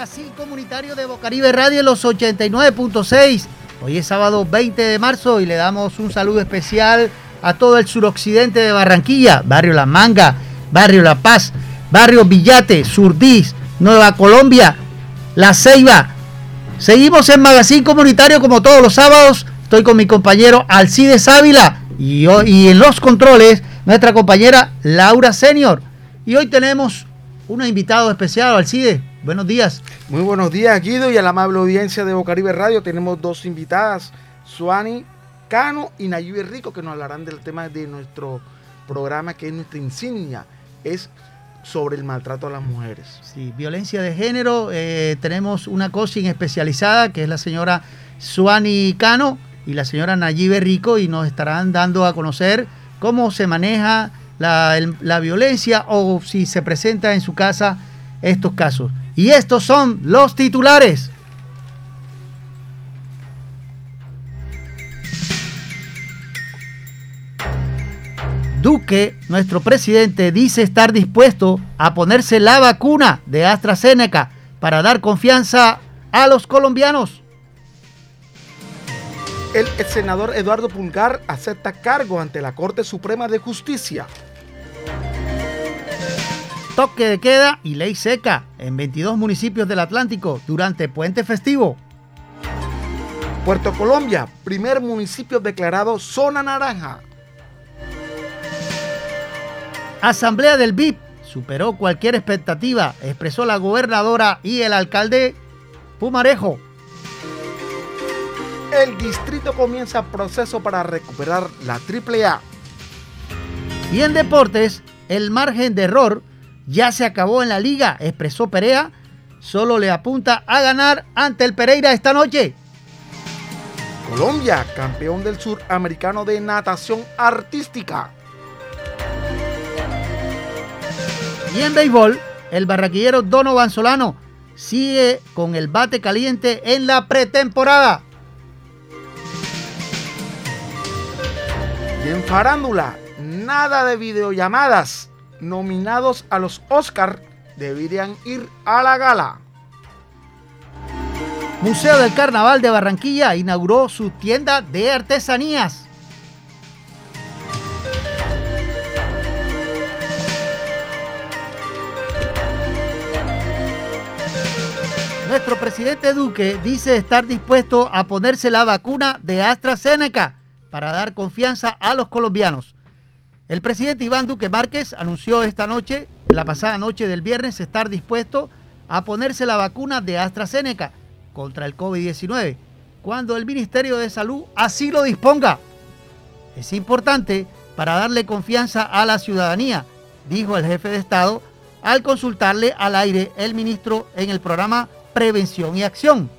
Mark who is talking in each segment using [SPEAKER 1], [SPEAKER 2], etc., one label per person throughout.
[SPEAKER 1] Magazine Comunitario de Bocaribe Radio en los 89.6. Hoy es sábado 20 de marzo y le damos un saludo especial a todo el suroccidente de Barranquilla, Barrio La Manga, Barrio La Paz, Barrio Villate, Surdís, Nueva Colombia, La Ceiba. Seguimos en Magazine Comunitario como todos los sábados. Estoy con mi compañero Alcides Ávila y, y en los controles nuestra compañera Laura Senior. Y hoy tenemos un invitado especial, Alcide. Buenos días.
[SPEAKER 2] Muy buenos días, Guido, y a la amable audiencia de Bocaribe Radio. Tenemos dos invitadas, Suani Cano y Nayib Rico, que nos hablarán del tema de nuestro programa, que es nuestra insignia, es sobre el maltrato a las mujeres.
[SPEAKER 1] Sí, violencia de género. Eh, tenemos una coaching especializada, que es la señora Suani Cano y la señora Nayib Rico, y nos estarán dando a conocer cómo se maneja la, violencia o si se presenta en su casa estos casos. Y estos son los titulares. Duque, nuestro presidente, dice estar dispuesto a ponerse la vacuna de AstraZeneca para dar confianza a los colombianos.
[SPEAKER 2] El senador Eduardo Pulgar acepta cargo ante la Corte Suprema de Justicia
[SPEAKER 1] toque de queda y ley seca en 22 municipios del Atlántico durante puente festivo.
[SPEAKER 2] Puerto Colombia, primer municipio declarado zona naranja.
[SPEAKER 1] Asamblea del BIP superó cualquier expectativa, expresó la gobernadora y el alcalde Pumarejo.
[SPEAKER 2] El distrito comienza proceso para recuperar la AAA.
[SPEAKER 1] Y en deportes, el margen de error ya se acabó en la liga, expresó Perea. Solo le apunta a ganar ante el Pereira esta noche.
[SPEAKER 2] Colombia, campeón del suramericano de natación artística.
[SPEAKER 1] Y en béisbol, el barraquillero Donovan Solano sigue con el bate caliente en la pretemporada.
[SPEAKER 2] Y en farándula, nada de videollamadas nominados a los Oscar deberían ir a la gala.
[SPEAKER 1] Museo del Carnaval de Barranquilla inauguró su tienda de artesanías. Nuestro presidente Duque dice estar dispuesto a ponerse la vacuna de AstraZeneca para dar confianza a los colombianos. El presidente Iván Duque Márquez anunció esta noche, la pasada noche del viernes, estar dispuesto a ponerse la vacuna de AstraZeneca contra el COVID-19, cuando el Ministerio de Salud así lo disponga. Es importante para darle confianza a la ciudadanía, dijo el jefe de Estado al consultarle al aire el ministro en el programa Prevención y Acción.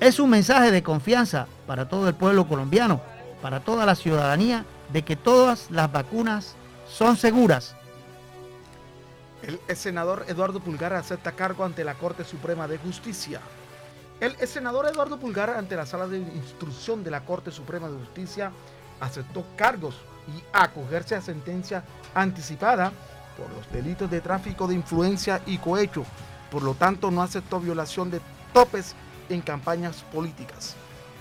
[SPEAKER 1] Es un mensaje de confianza para todo el pueblo colombiano, para toda la ciudadanía de que todas las vacunas son seguras.
[SPEAKER 2] El senador Eduardo Pulgar acepta cargo ante la Corte Suprema de Justicia. El senador Eduardo Pulgar ante la sala de instrucción de la Corte Suprema de Justicia aceptó cargos y acogerse a sentencia anticipada por los delitos de tráfico de influencia y cohecho. Por lo tanto, no aceptó violación de topes en campañas políticas.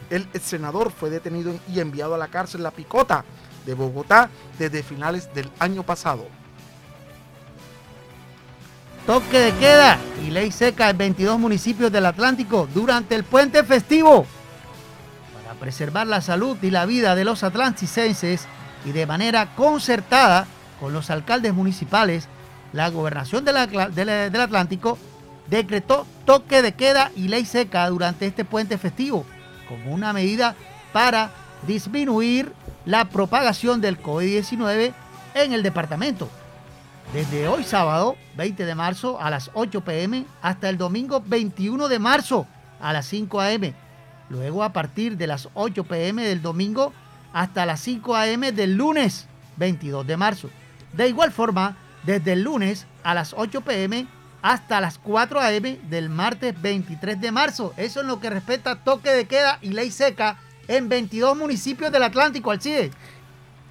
[SPEAKER 2] El senador fue detenido y enviado a la cárcel La Picota de Bogotá desde finales del año pasado.
[SPEAKER 1] Toque de queda y ley seca en 22 municipios del Atlántico durante el puente festivo. Para preservar la salud y la vida de los atlanticenses y de manera concertada con los alcaldes municipales, la gobernación del Atlántico decretó toque de queda y ley seca durante este puente festivo como una medida para disminuir la propagación del COVID-19 en el departamento. Desde hoy sábado 20 de marzo a las 8 pm hasta el domingo 21 de marzo a las 5 am. Luego a partir de las 8 pm del domingo hasta las 5 am del lunes 22 de marzo. De igual forma, desde el lunes a las 8 pm hasta las 4 am del martes 23 de marzo. Eso en lo que respecta toque de queda y ley seca en 22 municipios del Atlántico, Alcide.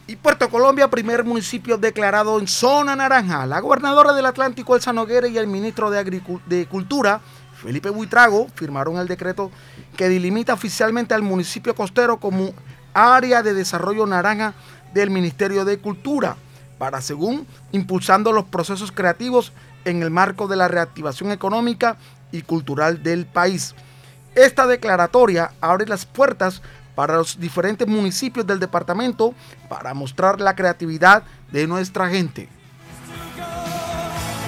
[SPEAKER 2] Y Puerto Colombia, primer municipio declarado en zona naranja. La gobernadora del Atlántico, Elsa Noguera, y el ministro de, de Cultura, Felipe Buitrago, firmaron el decreto que delimita oficialmente al municipio costero como área de desarrollo naranja del Ministerio de Cultura, para, según, impulsando los procesos creativos en el marco de la reactivación económica y cultural del país. Esta declaratoria abre las puertas para los diferentes municipios del departamento para mostrar la creatividad de nuestra gente.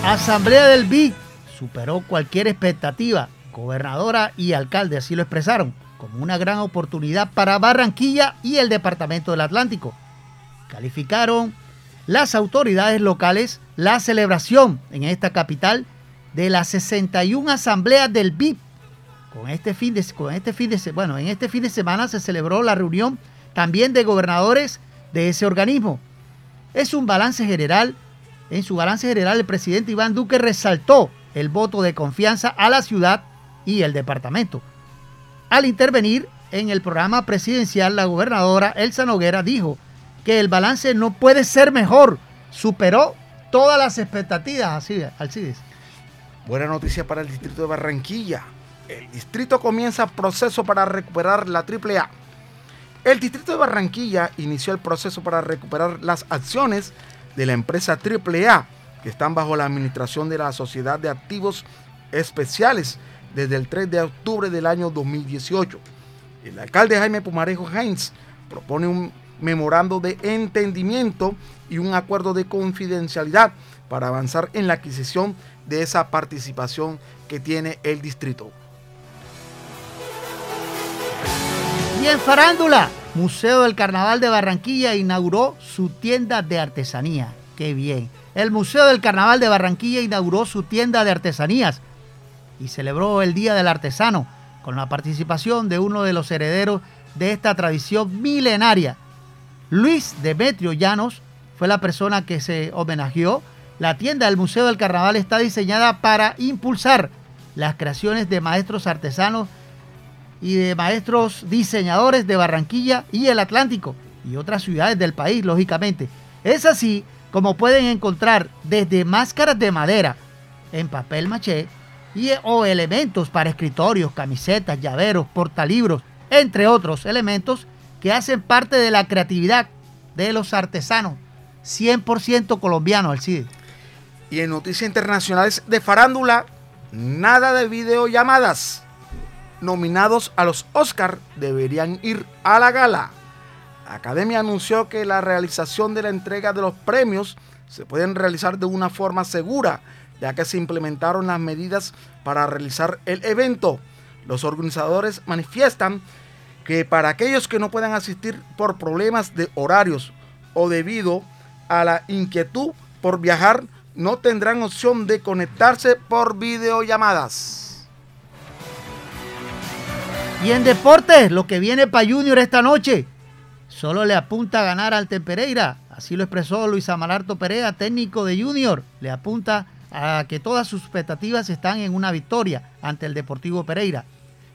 [SPEAKER 1] Asamblea del BIC superó cualquier expectativa. Gobernadora y alcalde así lo expresaron como una gran oportunidad para Barranquilla y el departamento del Atlántico. Calificaron las autoridades locales la celebración en esta capital de las 61 asambleas del BIP con este fin con este fin de, bueno, en este fin de semana se celebró la reunión también de gobernadores de ese organismo. Es un balance general. En su balance general, el presidente Iván Duque resaltó el voto de confianza a la ciudad y el departamento. Al intervenir en el programa presidencial, la gobernadora Elsa Noguera dijo que el balance no puede ser mejor. Superó todas las expectativas, Alcides.
[SPEAKER 2] Buena noticia para el distrito de Barranquilla el distrito comienza proceso para recuperar la AAA. El distrito de Barranquilla inició el proceso para recuperar las acciones de la empresa AAA que están bajo la administración de la Sociedad de Activos Especiales desde el 3 de octubre del año 2018. El alcalde Jaime Pumarejo Heinz propone un memorando de entendimiento y un acuerdo de confidencialidad para avanzar en la adquisición de esa participación que tiene el distrito.
[SPEAKER 1] Y en farándula, Museo del Carnaval de Barranquilla inauguró su tienda de artesanía. Qué bien. El Museo del Carnaval de Barranquilla inauguró su tienda de artesanías y celebró el Día del Artesano con la participación de uno de los herederos de esta tradición milenaria. Luis Demetrio Llanos fue la persona que se homenajeó. La tienda del Museo del Carnaval está diseñada para impulsar las creaciones de maestros artesanos y de maestros diseñadores de Barranquilla y el Atlántico y otras ciudades del país, lógicamente. Es así como pueden encontrar desde máscaras de madera en papel maché y, o elementos para escritorios, camisetas, llaveros, portalibros, entre otros elementos que hacen parte de la creatividad de los artesanos, 100% colombianos, Alcide.
[SPEAKER 2] Y en noticias internacionales de farándula, nada de videollamadas nominados a los Oscar deberían ir a la gala. La academia anunció que la realización de la entrega de los premios se pueden realizar de una forma segura, ya que se implementaron las medidas para realizar el evento. Los organizadores manifiestan que para aquellos que no puedan asistir por problemas de horarios o debido a la inquietud por viajar, no tendrán opción de conectarse por videollamadas.
[SPEAKER 1] Y en deportes, lo que viene para Junior esta noche, solo le apunta a ganar al Pereira. Así lo expresó Luis Amalarto Perea, técnico de Junior. Le apunta a que todas sus expectativas están en una victoria ante el Deportivo Pereira,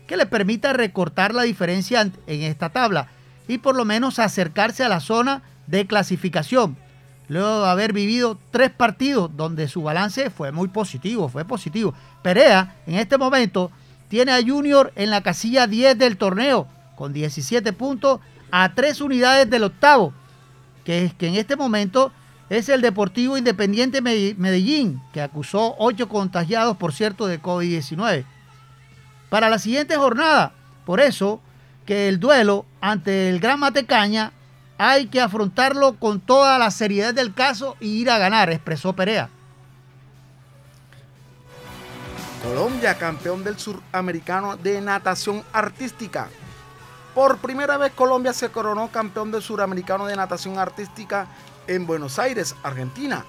[SPEAKER 1] que le permita recortar la diferencia en esta tabla y por lo menos acercarse a la zona de clasificación. Luego de haber vivido tres partidos donde su balance fue muy positivo, fue positivo. Perea en este momento tiene a Junior en la casilla 10 del torneo, con 17 puntos a 3 unidades del octavo, que, es, que en este momento es el Deportivo Independiente Medellín, que acusó 8 contagiados, por cierto, de COVID-19. Para la siguiente jornada, por eso que el duelo ante el Gran Matecaña hay que afrontarlo con toda la seriedad del caso y ir a ganar, expresó Perea.
[SPEAKER 2] Colombia, campeón del suramericano de natación artística. Por primera vez Colombia se coronó campeón del suramericano de natación artística en Buenos Aires, Argentina.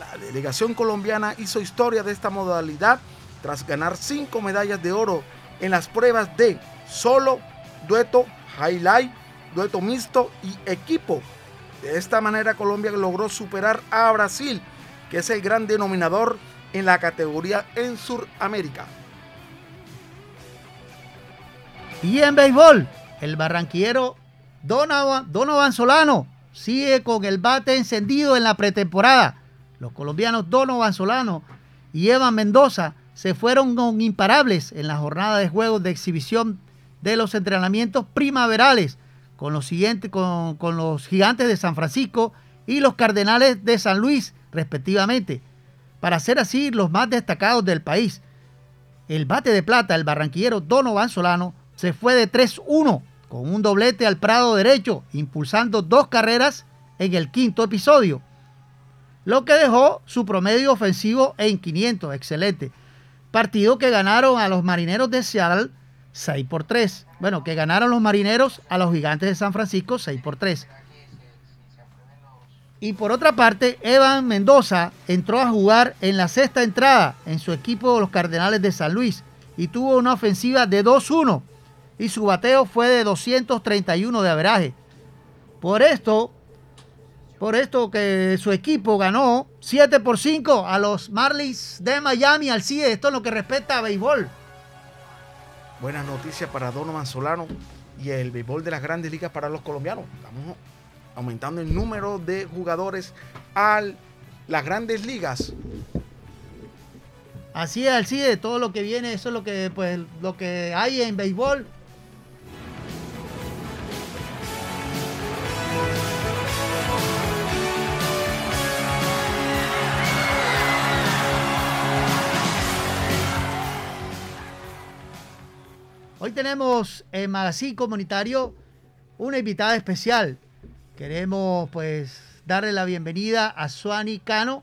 [SPEAKER 2] La delegación colombiana hizo historia de esta modalidad tras ganar cinco medallas de oro en las pruebas de solo, dueto, highlight, dueto mixto y equipo. De esta manera Colombia logró superar a Brasil, que es el gran denominador en la categoría en Suramérica.
[SPEAKER 1] Y en béisbol, el barranquillero Donovan, Solano sigue con el bate encendido en la pretemporada. Los colombianos Donovan Solano y Evan Mendoza se fueron imparables en la jornada de juegos de exhibición de los entrenamientos primaverales con los, siguientes, con, con los gigantes de San Francisco y los cardenales de San Luis, respectivamente, para ser así los más destacados del país. El bate de plata, el barranquillero Donovan Solano, se fue de 3-1 con un doblete al prado derecho, impulsando dos carreras en el quinto episodio, lo que dejó su promedio ofensivo en 500, excelente. Partido que ganaron a los marineros de Seattle 6 por 3. Bueno, que ganaron los marineros a los gigantes de San Francisco 6 por 3. Y por otra parte, Evan Mendoza entró a jugar en la sexta entrada en su equipo los Cardenales de San Luis y tuvo una ofensiva de 2-1 y su bateo fue de 231 de averaje. Por esto, por esto que su equipo ganó 7 por 5 a los Marlins de Miami al CIE. Esto es lo que respecta a béisbol.
[SPEAKER 2] Buenas noticias para Donovan Solano y el béisbol de las grandes ligas para los colombianos. Estamos aumentando el número de jugadores a las grandes ligas.
[SPEAKER 1] Así es, así de todo lo que viene, eso es lo que, pues, lo que hay en béisbol. Hoy tenemos en Magazine Comunitario una invitada especial. Queremos pues darle la bienvenida a Suani Cano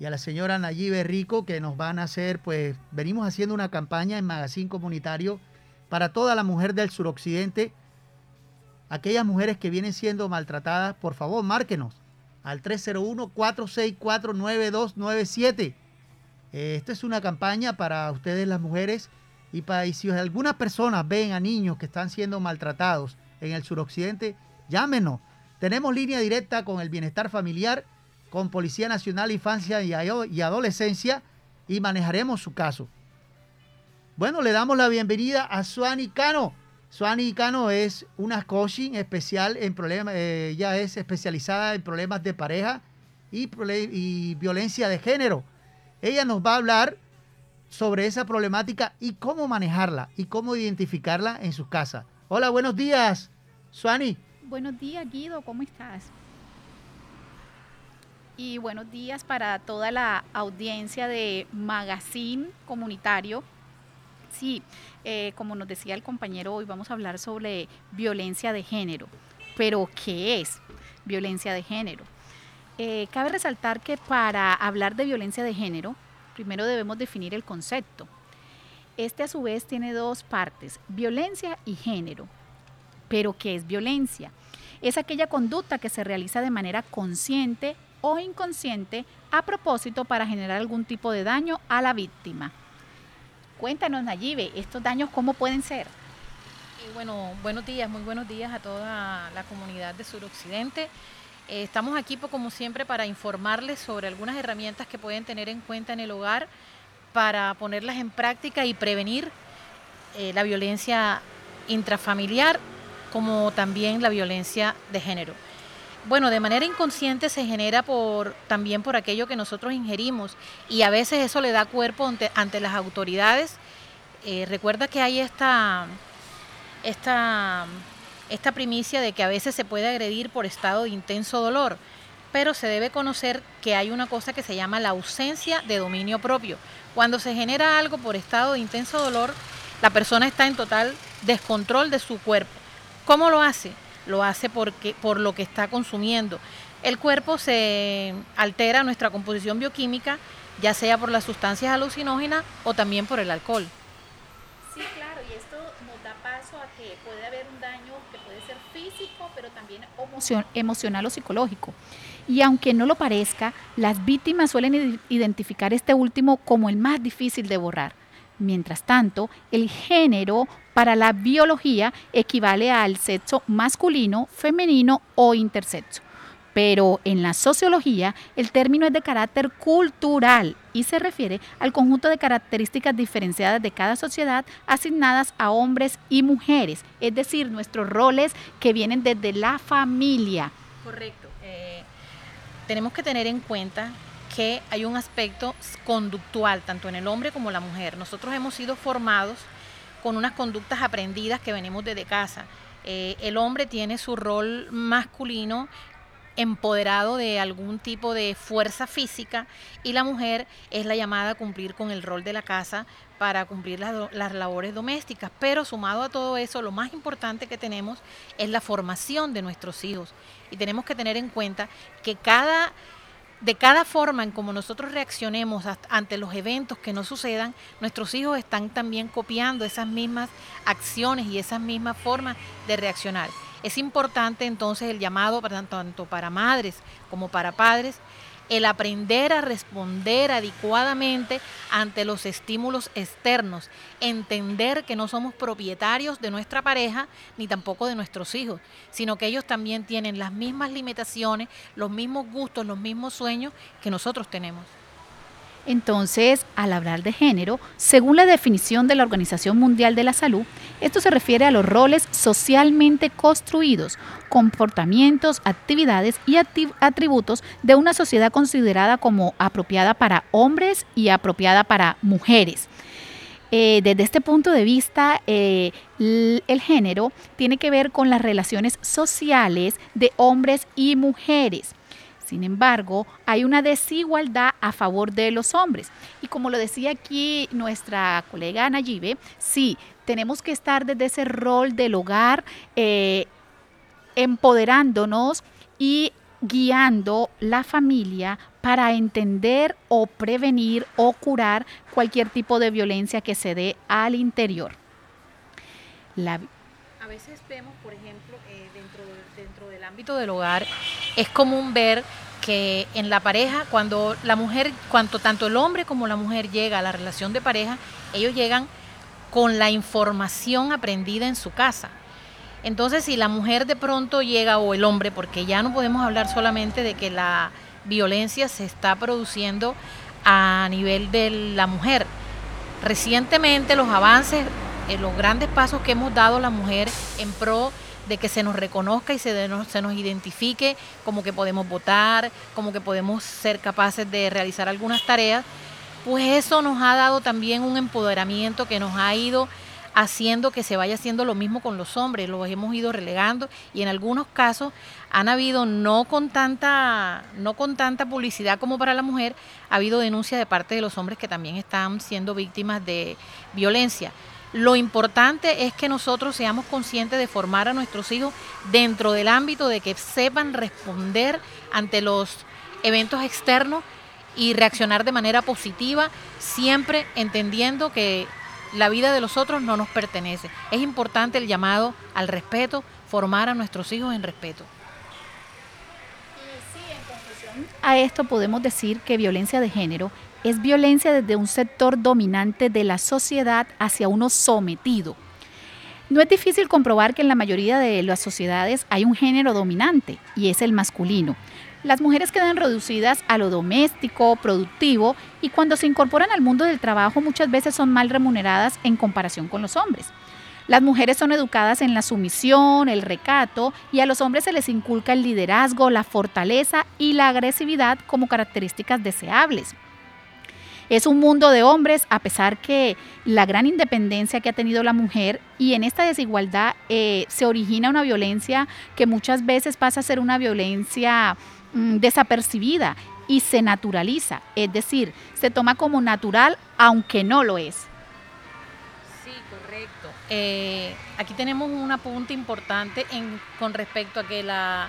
[SPEAKER 1] y a la señora Nayibe Rico que nos van a hacer pues venimos haciendo una campaña en Magazine Comunitario para toda la mujer del suroccidente. Aquellas mujeres que vienen siendo maltratadas, por favor, márquenos al 301-464-9297. Eh, esta es una campaña para ustedes las mujeres y, para, y si algunas personas ven a niños que están siendo maltratados en el suroccidente, llámenos tenemos línea directa con el bienestar familiar, con Policía Nacional Infancia y Adolescencia y manejaremos su caso. Bueno, le damos la bienvenida a Suani Cano. Suani Cano es una coaching especial en problemas, eh, ella es especializada en problemas de pareja y, y violencia de género. Ella nos va a hablar sobre esa problemática y cómo manejarla y cómo identificarla en su casa. Hola, buenos días, Suani.
[SPEAKER 3] Buenos días, Guido, ¿cómo estás? Y buenos días para toda la audiencia de Magazine Comunitario. Sí, eh, como nos decía el compañero, hoy vamos a hablar sobre violencia de género. Pero, ¿qué es violencia de género? Eh, cabe resaltar que para hablar de violencia de género, primero debemos definir el concepto. Este a su vez tiene dos partes, violencia y género. Pero ¿qué es violencia? Es aquella conducta que se realiza de manera consciente o inconsciente a propósito para generar algún tipo de daño a la víctima. Cuéntanos, Nayibe, ¿estos daños cómo pueden ser?
[SPEAKER 4] bueno, buenos días, muy buenos días a toda la comunidad de Suroccidente. Eh, estamos aquí, pues, como siempre, para informarles sobre algunas herramientas que pueden tener en cuenta en el hogar para ponerlas en práctica y prevenir eh, la violencia intrafamiliar como también la violencia de género. Bueno, de manera inconsciente se genera también por aquello que nosotros ingerimos y a veces eso le da cuerpo ante, las autoridades. Eh, recuerda que hay esta, esta, esta primicia de que a veces se puede agredir por estado de intenso dolor, pero se debe conocer que hay una cosa que se llama la ausencia de dominio propio. Cuando se genera algo por estado de intenso dolor, la persona está en total descontrol de su cuerpo ¿Cómo lo hace? Lo hace porque, por lo que está consumiendo. El cuerpo se altera nuestra composición bioquímica, ya sea por las sustancias alucinógenas o también por el alcohol.
[SPEAKER 3] Sí, claro, y esto nos da paso a que puede haber un daño que puede ser físico, pero también emocional o psicológico. Y aunque no lo parezca, las víctimas suelen identificar este último como el más difícil de borrar. Mientras tanto, el género para la biología equivale al sexo masculino, femenino o intersexo. Pero en la sociología el término es de carácter cultural y se refiere al conjunto de características diferenciadas de cada sociedad asignadas a hombres y mujeres, es decir, nuestros roles que vienen desde la familia.
[SPEAKER 4] Correcto. tenemos que tener en cuenta que hay un aspecto conductual, tanto en el hombre como en la mujer. Nosotros hemos sido formados con unas conductas aprendidas que venimos desde casa. Eh, el hombre tiene su rol masculino empoderado de algún tipo de fuerza física y la mujer es la llamada a cumplir con el rol de la casa para cumplir las, las, labores domésticas. Pero sumado a todo eso, lo más importante que tenemos es la formación de nuestros hijos. Y tenemos que tener en cuenta que cada de cada forma en como nosotros reaccionemos ante los eventos que no sucedan, nuestros hijos están también copiando esas mismas acciones y esas mismas formas de reaccionar. Es importante entonces el llamado tanto para madres como para padres el aprender a responder adecuadamente ante los estímulos externos, entender que no somos propietarios de nuestra pareja ni tampoco de nuestros hijos, sino que ellos también tienen las mismas limitaciones, los mismos gustos, los mismos sueños que nosotros tenemos.
[SPEAKER 3] Entonces, al hablar de género, según la definición de la Organización Mundial de la Salud, esto se refiere a los roles socialmente construidos, comportamientos, actividades y atributos de una sociedad considerada como apropiada para hombres y apropiada para mujeres. Eh, desde este punto de vista, eh, el género tiene que ver con las relaciones sociales de hombres y mujeres. Sin embargo, hay una desigualdad a favor de los hombres. Y como lo decía aquí nuestra colega Nayibe, sí, tenemos que estar desde ese rol del hogar, eh, empoderándonos y guiando la familia para entender o prevenir o curar cualquier tipo de violencia que se dé al interior.
[SPEAKER 4] A veces vemos, por ejemplo, eh, dentro, del ámbito del hogar, es común ver que en la pareja, cuando la mujer, cuanto tanto el hombre como la mujer llega a la relación de pareja, ellos llegan con la información aprendida en su casa. Entonces, si la mujer de pronto llega, o el hombre, porque ya no podemos hablar solamente de que la violencia se está produciendo a nivel de la mujer. Recientemente los avances, los grandes pasos que hemos dado la mujer en pro de que se nos reconozca y se, nos, se nos identifique como que podemos votar, como que podemos ser capaces de realizar algunas tareas, pues eso nos ha dado también un empoderamiento que nos ha ido haciendo que se vaya haciendo lo mismo con los hombres, los hemos ido relegando y en algunos casos han habido no con tanta no con tanta publicidad como para la mujer, ha habido denuncia de parte de los hombres que también están siendo víctimas de violencia. Lo importante es que nosotros seamos conscientes de formar a nuestros hijos dentro del ámbito de que sepan responder ante los eventos externos y reaccionar de manera positiva, siempre entendiendo que la vida de los otros no nos pertenece. Es importante el llamado al respeto, formar a nuestros hijos en respeto.
[SPEAKER 3] A esto podemos decir que violencia de género es violencia desde un sector dominante de la sociedad hacia uno sometido. No es difícil comprobar que en la mayoría de las sociedades hay un género dominante y es el masculino. Las mujeres quedan reducidas a lo doméstico, productivo y cuando se incorporan al mundo del trabajo muchas veces son mal remuneradas en comparación con los hombres. Las mujeres son educadas en la sumisión, el recato y a los hombres se les inculca el liderazgo, la fortaleza y la agresividad como características deseables. Es un mundo de hombres, a pesar que la gran independencia que ha tenido la mujer y en esta desigualdad eh, se origina una violencia que muchas veces pasa a ser una violencia mm, desapercibida y se naturaliza, es decir, se toma como natural aunque no lo es.
[SPEAKER 4] Sí, correcto. Eh, aquí tenemos un apunte importante con respecto a que la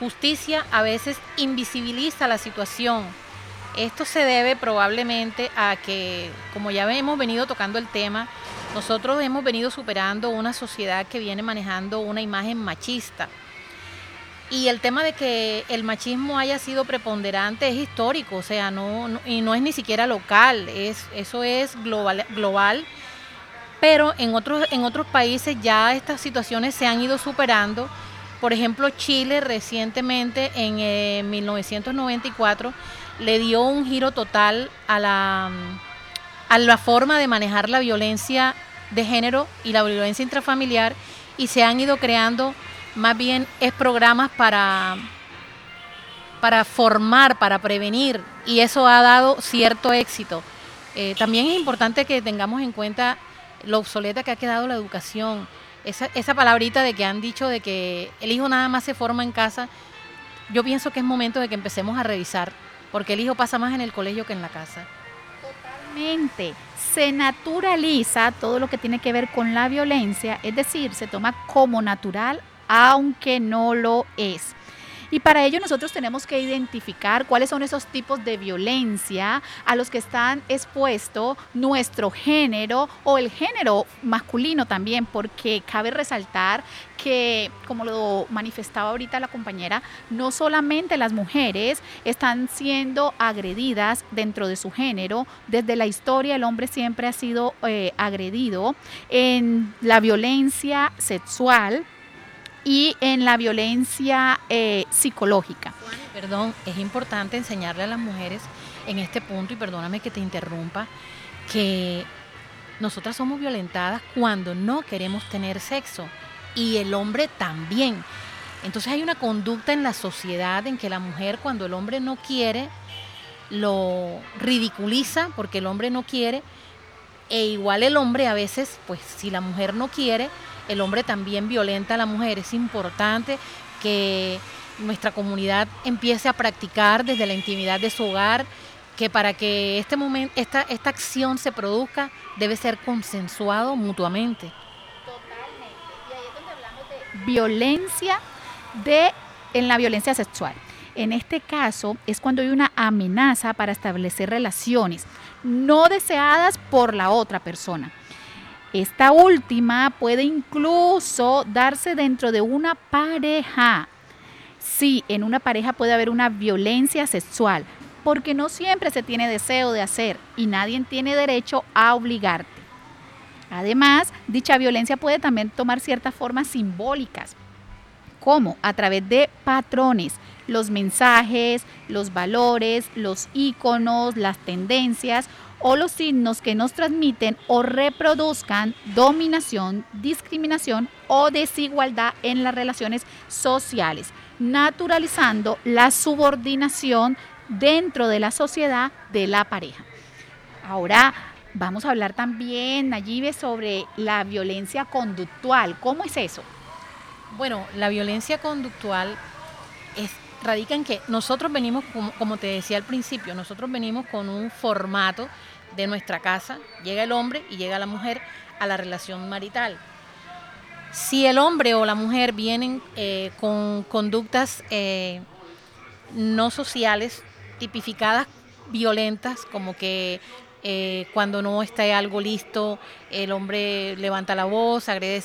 [SPEAKER 4] justicia a veces invisibiliza la situación esto se debe probablemente a que, como ya hemos venido tocando el tema, nosotros hemos venido superando una sociedad que viene manejando una imagen machista. Y el tema de que el machismo haya sido preponderante es histórico, o sea, no, y no es ni siquiera local, es, eso es global, global. Pero en otros, en otros países ya estas situaciones se han ido superando. Por ejemplo, Chile recientemente, en 1994, eh, le dio un giro total a la, a la forma de manejar la violencia de género y la violencia intrafamiliar y se han ido creando más bien es programas para para formar, para prevenir, y eso ha dado cierto éxito. Eh, también es importante que tengamos en cuenta lo obsoleta que ha quedado la educación. Esa, esa palabrita de que han dicho de que el hijo nada más se forma en casa, yo pienso que es momento de que empecemos a revisar, porque el hijo pasa más en el colegio que en la casa.
[SPEAKER 3] Totalmente. Se naturaliza todo lo que tiene que ver con la violencia, es decir, se toma como natural, aunque no lo es. Y para ello nosotros tenemos que identificar cuáles son esos tipos de violencia a los que están expuestos nuestro género o el género masculino también, porque cabe resaltar que, como lo manifestaba ahorita la compañera, no solamente las mujeres están siendo agredidas dentro de su género, desde la historia el hombre siempre ha sido eh, agredido en la violencia sexual, y en la violencia eh, psicológica.
[SPEAKER 4] Perdón, es importante enseñarle a las mujeres en este punto, y perdóname que te interrumpa, que nosotras somos violentadas cuando no queremos tener sexo y el hombre también. Entonces hay una conducta en la sociedad en que la mujer cuando el hombre no quiere, lo ridiculiza porque el hombre no quiere, e igual el hombre a veces, pues si la mujer no quiere, el hombre también violenta a la mujer. Es importante que nuestra comunidad empiece a practicar desde la intimidad de su hogar, que para que este momento, esta, esta acción se produzca, debe ser consensuado mutuamente.
[SPEAKER 3] Totalmente. Y ahí es donde hablamos de violencia de, en la violencia sexual. En este caso es cuando hay una amenaza para establecer relaciones no deseadas por la otra persona. Esta última puede incluso darse dentro de una pareja. Sí, en una pareja puede haber una violencia sexual, porque no siempre se tiene deseo de hacer y nadie tiene derecho a obligarte. Además, dicha violencia puede también tomar ciertas formas simbólicas, como a través de patrones, los mensajes, los valores, los iconos, las tendencias o los signos que nos transmiten o reproduzcan dominación, discriminación o desigualdad en las relaciones sociales, naturalizando la subordinación dentro de la sociedad de la pareja. Ahora vamos a hablar también, Nayibe, sobre la violencia conductual. ¿Cómo es eso?
[SPEAKER 4] Bueno, la violencia conductual radica en que nosotros venimos, como, te decía al principio, nosotros venimos con un formato de nuestra casa, llega el hombre y llega la mujer a la relación marital. Si el hombre o la mujer vienen eh, con conductas eh, no sociales, tipificadas violentas, como que eh, cuando no está algo listo, el hombre levanta la voz, agrede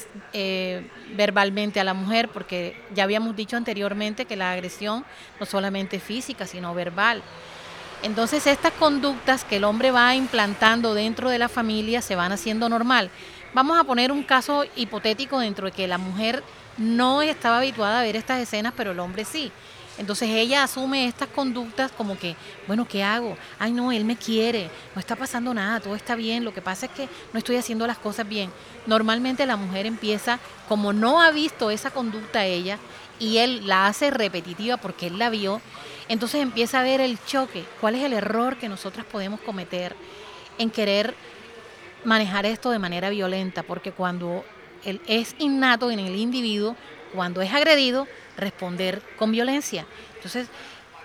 [SPEAKER 4] verbalmente a la mujer, porque ya habíamos dicho anteriormente que la agresión no solamente física, sino verbal. Entonces estas conductas que el hombre va implantando dentro de la familia se van haciendo normal. Vamos a poner un caso hipotético dentro de que la mujer no estaba habituada a ver estas escenas, pero el hombre sí. Entonces ella asume estas conductas como que, bueno, ¿qué hago? Ay, no, él me quiere, no está pasando nada, todo está bien, lo que pasa es que no estoy haciendo las cosas bien. Normalmente la mujer empieza, como no ha visto esa conducta ella, y él la hace repetitiva porque él la vio, entonces empieza a ver el choque, cuál es el error que nosotras podemos cometer en querer manejar esto de manera violenta, porque cuando es innato en el individuo, cuando es agredido, responder con violencia. Entonces,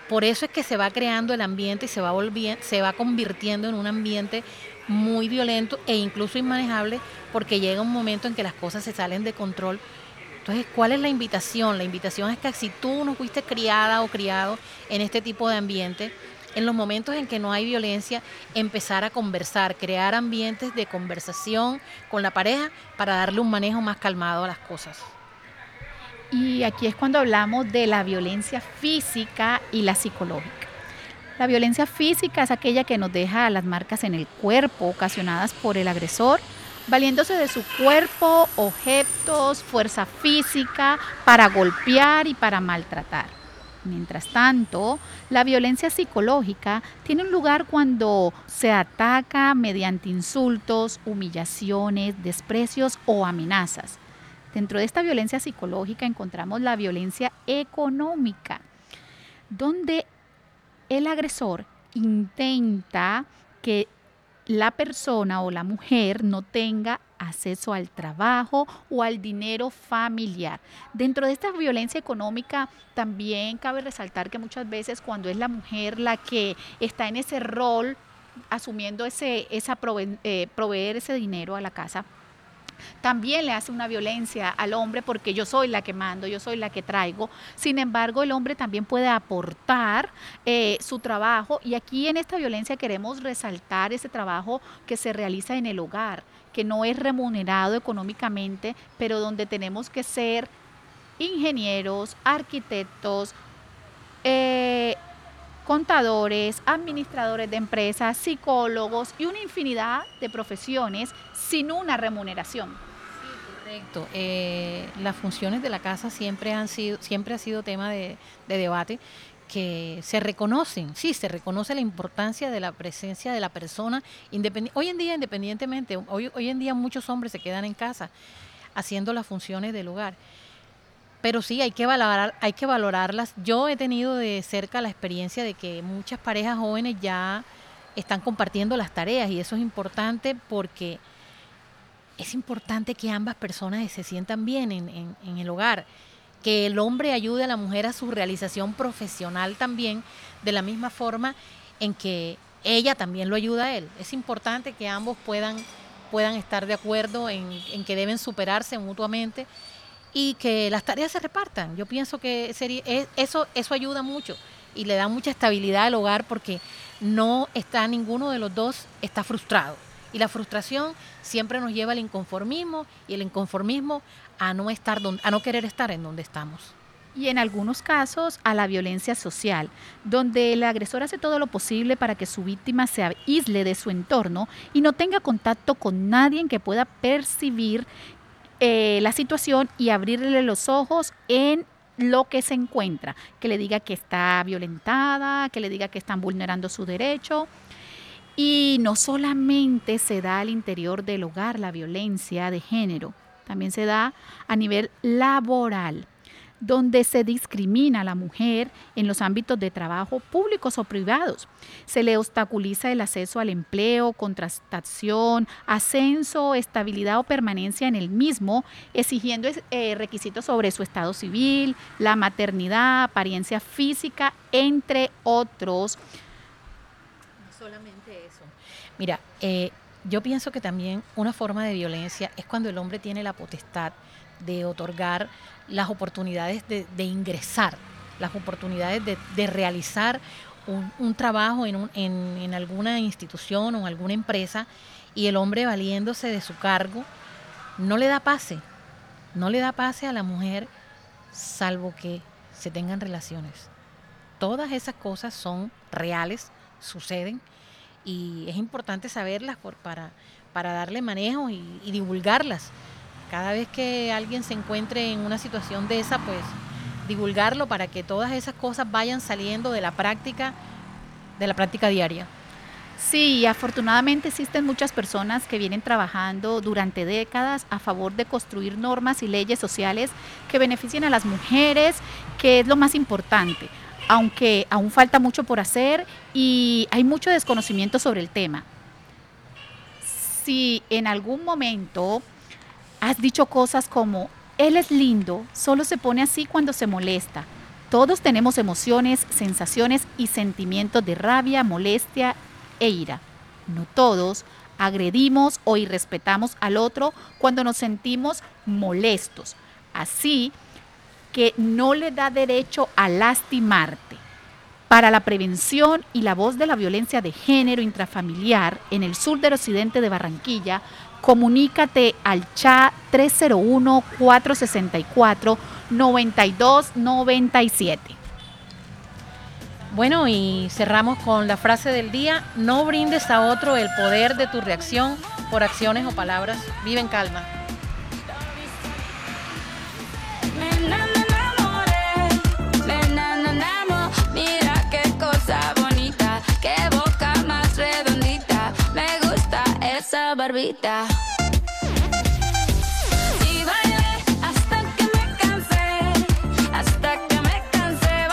[SPEAKER 4] por eso es que se va creando el ambiente y se va, se va convirtiendo en un ambiente muy violento e incluso inmanejable porque llega un momento en que las cosas se salen de control entonces, ¿cuál es la invitación? La invitación es que si tú no fuiste criada o criado en este tipo de ambiente, en los momentos en que no hay violencia, empezar a conversar, crear ambientes de conversación con la pareja para darle un manejo más calmado a las cosas.
[SPEAKER 3] Y aquí es cuando hablamos de la violencia física y la psicológica. La violencia física es aquella que nos deja las marcas en el cuerpo ocasionadas por el agresor valiéndose de su cuerpo, objetos, fuerza física para golpear y para maltratar. Mientras tanto, la violencia psicológica tiene un lugar cuando se ataca mediante insultos, humillaciones, desprecios o amenazas. Dentro de esta violencia psicológica encontramos la violencia económica, donde el agresor intenta que la persona o la mujer no tenga acceso al trabajo o al dinero familiar. Dentro de esta violencia económica también cabe resaltar que muchas veces cuando es la mujer la que está en ese rol asumiendo ese, esa eh, proveer ese dinero a la casa, también le hace una violencia al hombre porque yo soy la que mando, yo soy la que traigo. Sin embargo, el hombre también puede aportar eh, su trabajo y aquí en esta violencia queremos resaltar ese trabajo que se realiza en el hogar, que no es remunerado económicamente, pero donde tenemos que ser ingenieros, arquitectos, eh, contadores, administradores de empresas, psicólogos y una infinidad de profesiones sin una remuneración.
[SPEAKER 4] Sí, correcto. Eh, las funciones de la casa siempre han sido, siempre ha sido tema de, debate que se reconocen, sí, se reconoce la importancia de la presencia de la persona Hoy en día, independientemente, hoy, hoy en día muchos hombres se quedan en casa haciendo las funciones del hogar pero sí hay que valorar, hay que valorarlas. Yo he tenido de cerca la experiencia de que muchas parejas jóvenes ya están compartiendo las tareas y eso es importante porque es importante que ambas personas se sientan bien en, el hogar, que el hombre ayude a la mujer a su realización profesional también, de la misma forma en que ella también lo ayuda a él. Es importante que ambos puedan, puedan estar de acuerdo en que deben superarse mutuamente y que las tareas se repartan. Yo pienso que sería, eso, eso ayuda mucho y le da mucha estabilidad al hogar porque no está ninguno de los dos está frustrado. Y la frustración siempre nos lleva al inconformismo y el inconformismo a no estar donde, a no querer estar en donde estamos.
[SPEAKER 3] Y en algunos casos a la violencia social, donde el agresor hace todo lo posible para que su víctima se aísle de su entorno y no tenga contacto con nadie que pueda percibir eh, la situación y abrirle los ojos en lo que se encuentra, que le diga que está violentada, que le diga que están vulnerando su derecho. Y no solamente se da al interior del hogar la violencia de género, también se da a nivel laboral donde se discrimina a la mujer en los ámbitos de trabajo públicos o privados. Se le obstaculiza el acceso al empleo, contratación, ascenso, estabilidad o permanencia en el mismo, exigiendo eh, requisitos sobre su estado civil, la maternidad, apariencia física, entre otros.
[SPEAKER 4] No solamente eso. Mira, eh, yo pienso que también una forma de violencia es cuando el hombre tiene la potestad de otorgar las oportunidades de, ingresar, las oportunidades de, realizar un, trabajo en, en, alguna institución o en alguna empresa y el hombre valiéndose de su cargo, no le da pase, no le da pase a la mujer salvo que se tengan relaciones. Todas esas cosas son reales, suceden y es importante saberlas por, para, para darle manejo y divulgarlas cada vez que alguien se encuentre en una situación de esa, pues divulgarlo para que todas esas cosas vayan saliendo de la práctica, de la práctica diaria.
[SPEAKER 3] Sí, afortunadamente existen muchas personas que vienen trabajando durante décadas a favor de construir normas y leyes sociales que beneficien a las mujeres, que es lo más importante, aunque aún falta mucho por hacer y hay mucho desconocimiento sobre el tema. Si en algún momento Has dicho cosas como, él es lindo, solo se pone así cuando se molesta. Todos tenemos emociones, sensaciones y sentimientos de rabia, molestia e ira. No todos agredimos o irrespetamos al otro cuando nos sentimos molestos. Así que no le da derecho a lastimarte. Para la prevención y la voz de la violencia de género intrafamiliar en el sur del occidente de Barranquilla, comunícate al chat 301-464-9297.
[SPEAKER 4] Bueno, y cerramos con la frase del día, no brindes a otro el poder de tu reacción por acciones o palabras, vive en calma.
[SPEAKER 1] Barbita. Y hasta que me cansé, hasta que me cansé,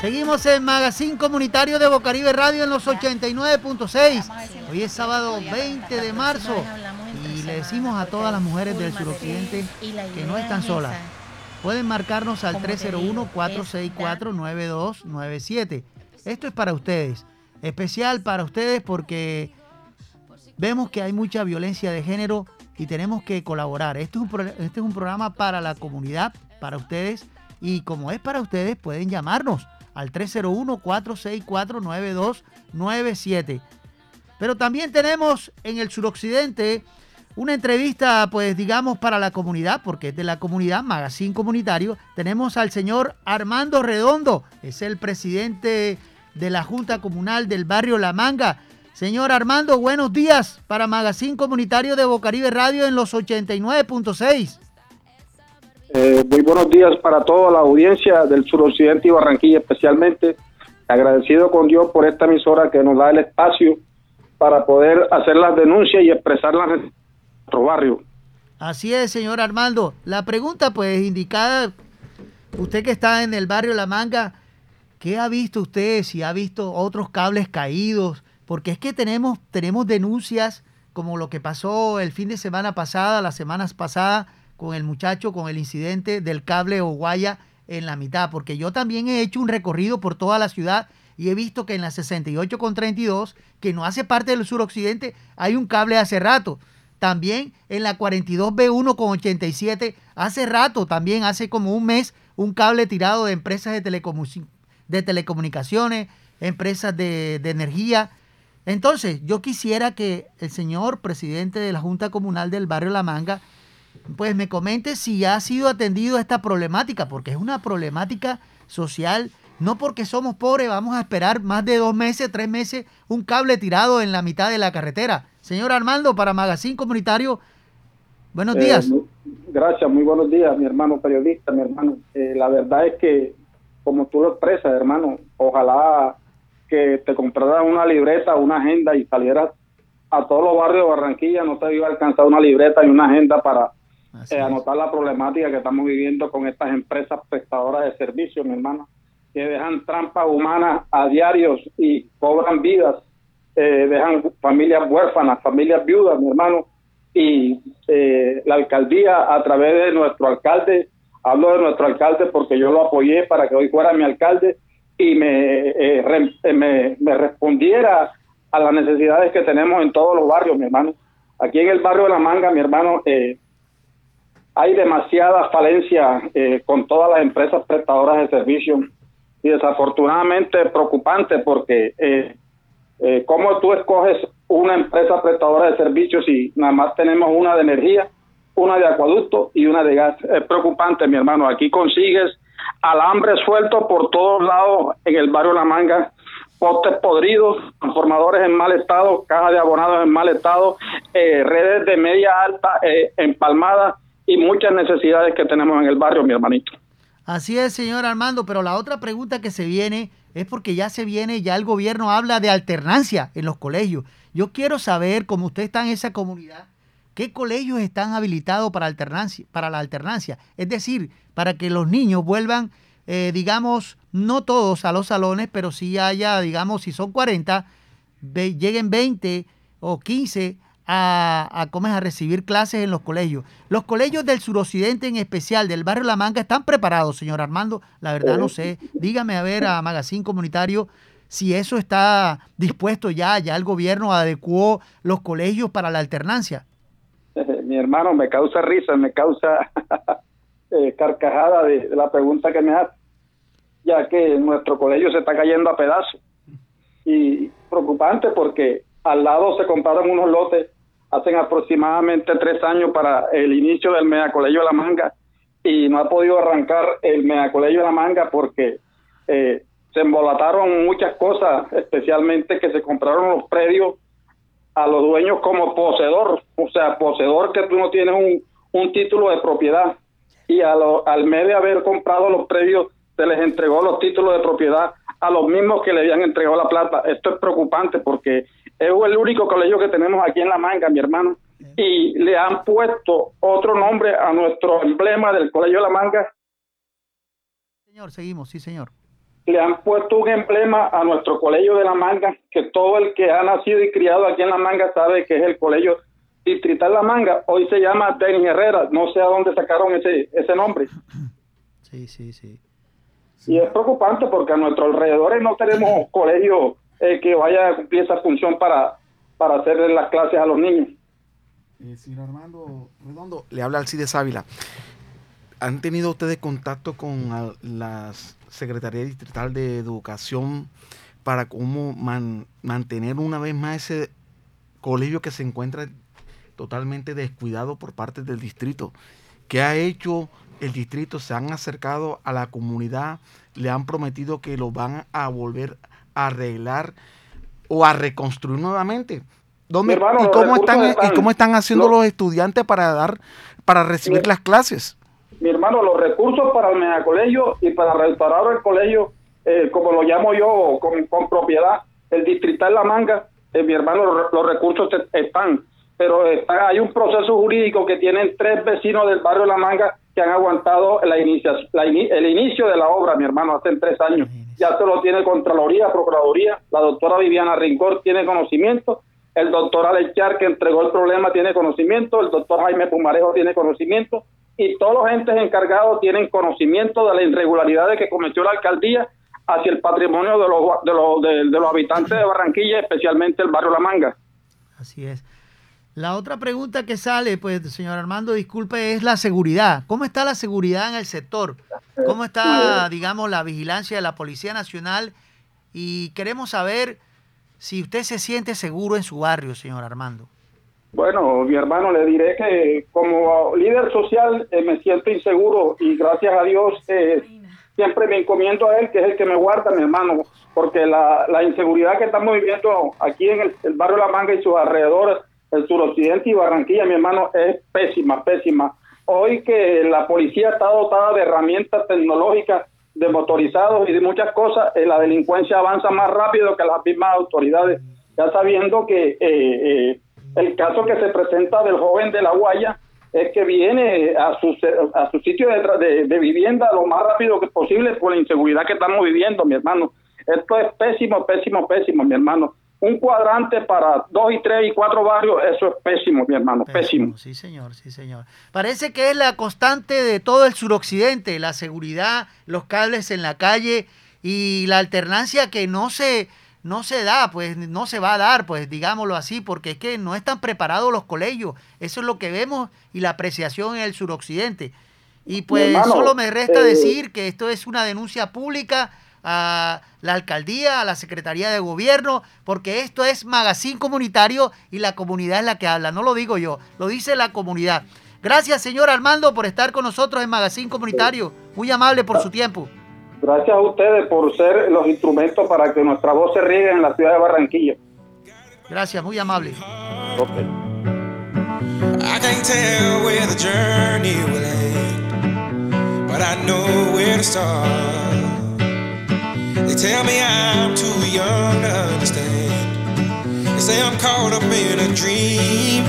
[SPEAKER 1] Seguimos en Magazine Comunitario de Bocaribe Radio en los 89.6. Hoy es sábado 20 de marzo y le decimos a todas las mujeres del suroccidente que no están solas. Pueden marcarnos al 301-464-9297. Esto es para ustedes. Especial para ustedes porque vemos que hay mucha violencia de género y tenemos que colaborar. Este es un, este es un programa para la comunidad, para ustedes. Y como es para ustedes, pueden llamarnos al 301-464-9297. Pero también tenemos en el suroccidente una entrevista, pues digamos, para la comunidad, porque es de la comunidad, Magazine Comunitario. Tenemos al señor Armando Redondo, es el presidente de la Junta Comunal del barrio La Manga. Señor Armando, buenos días para Magazine Comunitario de Bocaribe Radio en los 89.6.
[SPEAKER 5] Eh, muy buenos días para toda la audiencia del suroccidente y Barranquilla especialmente. Agradecido con Dios por esta emisora que nos da el espacio para poder hacer las denuncias y expresarlas en nuestro barrio.
[SPEAKER 1] Así es, señor Armando. La pregunta pues indicada, usted que está en el barrio La Manga, ¿qué ha visto usted? Si ha visto otros cables caídos, porque es que tenemos, tenemos denuncias como lo que pasó el fin de semana pasada, las semanas pasadas, con el muchacho, con el incidente del cable o guaya en la mitad, porque yo también he hecho un recorrido por toda la ciudad y he visto que en la 68 con 32, que no hace parte del suroccidente, hay un cable hace rato. También en la 42B1 con 87, hace rato, también hace como un mes, un cable tirado de empresas de, de telecomunicaciones, empresas de, de energía. Entonces, yo quisiera que el señor presidente de la Junta Comunal del Barrio La Manga pues me comente si ha sido atendido esta problemática, porque es una problemática social. No porque somos pobres vamos a esperar más de dos meses, tres meses, un cable tirado en la mitad de la carretera. Señor Armando, para Magazine Comunitario, buenos días.
[SPEAKER 5] Eh, gracias, muy buenos días, mi hermano periodista, mi hermano. Eh, la verdad es que, como tú lo expresas, hermano, ojalá que te compraras una libreta, una agenda y salieras a todos los barrios de Barranquilla, no te iba a alcanzar una libreta y una agenda para eh, anotar la problemática que estamos viviendo con estas empresas prestadoras de servicios, mi hermano, que dejan trampas humanas a diarios y cobran vidas, eh, dejan familias huérfanas, familias viudas, mi hermano, y eh, la alcaldía a través de nuestro alcalde, hablo de nuestro alcalde porque yo lo apoyé para que hoy fuera mi alcalde y me, me, me respondiera a las necesidades que tenemos en todos los barrios, mi hermano. Aquí en el barrio de La Manga, mi hermano, eh, hay demasiada falencia eh, con todas las empresas prestadoras de servicios y desafortunadamente preocupante porque eh, eh, cómo tú escoges una empresa prestadora de servicios si nada más tenemos una de energía, una de acueducto y una de gas. Es preocupante, mi hermano. Aquí consigues alambre suelto por todos lados en el barrio La Manga, postes podridos, transformadores en mal estado, cajas de abonados en mal estado, redes de media alta empalmadas y muchas necesidades que tenemos en el barrio, mi hermanito.
[SPEAKER 1] Así es, señor Armando, pero la otra pregunta que se viene es porque ya se viene, ya el gobierno habla de alternancia en los colegios. Yo quiero saber, como usted está en esa comunidad, ¿qué colegios están habilitados para, alternancia, para la alternancia? Es decir, para que los niños vuelvan, eh, digamos, no todos a los salones, pero sí haya, digamos, si son 40, lleguen 20 o 15 a, a, a recibir clases en los colegios. Los colegios del suroccidente, en especial del barrio La Manga, están preparados, señor Armando. La verdad no sé. Dígame a ver a Magazine Comunitario si eso está dispuesto ya, ya el gobierno adecuó los colegios para la alternancia.
[SPEAKER 5] Hermano, me causa risa, me causa eh, carcajada de, la pregunta que me hace, ya que nuestro colegio se está cayendo a pedazos. Y preocupante porque al lado se compraron unos lotes hacen aproximadamente tres años para el inicio del Mea Colegio de la Manga y no ha podido arrancar el Mea Colegio de la Manga porque eh, se embolataron muchas cosas, especialmente que se compraron los predios a los dueños como poseedor, o sea, poseedor que tú no tienes un, un título de propiedad y a lo, al mes de haber comprado los predios se les entregó los títulos de propiedad a los mismos que le habían entregado la plata. Esto es preocupante porque es el único colegio que tenemos aquí en La Manga, mi hermano. Y le han puesto otro nombre a nuestro emblema del Colegio La Manga.
[SPEAKER 1] Señor, seguimos, sí, señor.
[SPEAKER 5] Le han puesto un emblema a nuestro colegio de La Manga, que todo el que ha nacido y criado aquí en La Manga sabe que es el colegio distrital La Manga. Hoy se llama Denis Herrera, no sé a dónde sacaron ese, ese nombre.
[SPEAKER 1] Sí, sí, sí.
[SPEAKER 5] Y es preocupante porque a nuestros alrededores no tenemos colegio eh, que vaya a cumplir esa función para, para hacer las clases a los niños.
[SPEAKER 2] Eh, señor Armando Redondo, le habla Alcides Ávila. ¿Han tenido ustedes contacto con la Secretaría Distrital de Educación para cómo mantener una vez más ese colegio que se encuentra totalmente descuidado por parte del distrito? ¿Qué ha hecho el distrito? ¿Se han acercado a la comunidad? ¿Le han prometido que lo van a volver a arreglar o a reconstruir nuevamente? ¿Dónde, y, cómo están, ¿Y cómo están haciendo los estudiantes para dar para recibir las clases?
[SPEAKER 5] Mi hermano, los recursos para el megacolegio y para restaurar el colegio, eh, como lo llamo yo, con, propiedad, el distrital La Manga, eh, mi hermano, los, recursos están, pero hay un proceso jurídico que tienen tres vecinos del barrio La Manga que han aguantado la inicia, el inicio de la obra, mi hermano, hace tres años. Ya se lo tiene Contraloría, Procuraduría, la doctora Viviana Rincón tiene conocimiento el doctor Alechar que entregó el problema tiene conocimiento, el doctor Jaime Pumarejo tiene conocimiento y todos los entes encargados tienen conocimiento de la irregularidad que cometió la alcaldía hacia el patrimonio de los, de los, de, los habitantes de Barranquilla, especialmente el barrio La Manga.
[SPEAKER 1] Así es. La otra pregunta que sale, pues, señor Armando, disculpe, es la seguridad. ¿Cómo está la seguridad en el sector? ¿Cómo está, digamos, la vigilancia de la Policía Nacional? Y queremos saber si usted se siente seguro en su barrio, señor Armando.
[SPEAKER 5] Bueno, mi hermano, le diré que como líder social eh, me siento inseguro y gracias a Dios eh, siempre me encomiendo a Él, que es el que me guarda, mi hermano, porque la, inseguridad que estamos viviendo aquí en el, barrio La Manga y sus alrededores, el suroccidente y Barranquilla, mi hermano, es pésima, pésima. Hoy que la policía está dotada de herramientas tecnológicas de motorizados y de muchas cosas, eh, la delincuencia avanza más rápido que las mismas autoridades. Ya sabiendo que eh, eh, el caso que se presenta del joven de la Guaya es que viene a su, a su sitio de, de, vivienda lo más rápido que posible por la inseguridad que estamos viviendo, mi hermano. Esto es pésimo, pésimo, pésimo, mi hermano un cuadrante para dos y tres y cuatro barrios, eso es pésimo, mi hermano, pésimo.
[SPEAKER 1] Sí, señor, sí, señor. Parece que es la constante de todo el suroccidente, la seguridad, los cables en la calle y la alternancia que no se, no se da, pues no se va a dar, pues digámoslo así, porque es que no están preparados los colegios. Eso es lo que vemos y la apreciación en el suroccidente. Y pues solo me resta eh, decir que esto es una denuncia pública a la alcaldía, a la Secretaría de Gobierno, porque esto es magazine comunitario y la comunidad es la que habla, no lo digo yo, lo dice la comunidad. Gracias, señor Armando, por estar con nosotros en Magazine Comunitario. Muy amable por su tiempo.
[SPEAKER 5] Gracias a ustedes por ser los instrumentos para que nuestra voz se riegue en la ciudad de Barranquilla.
[SPEAKER 1] Gracias, muy amable.
[SPEAKER 6] They tell me I'm too young to understand. They say I'm caught up in a dream.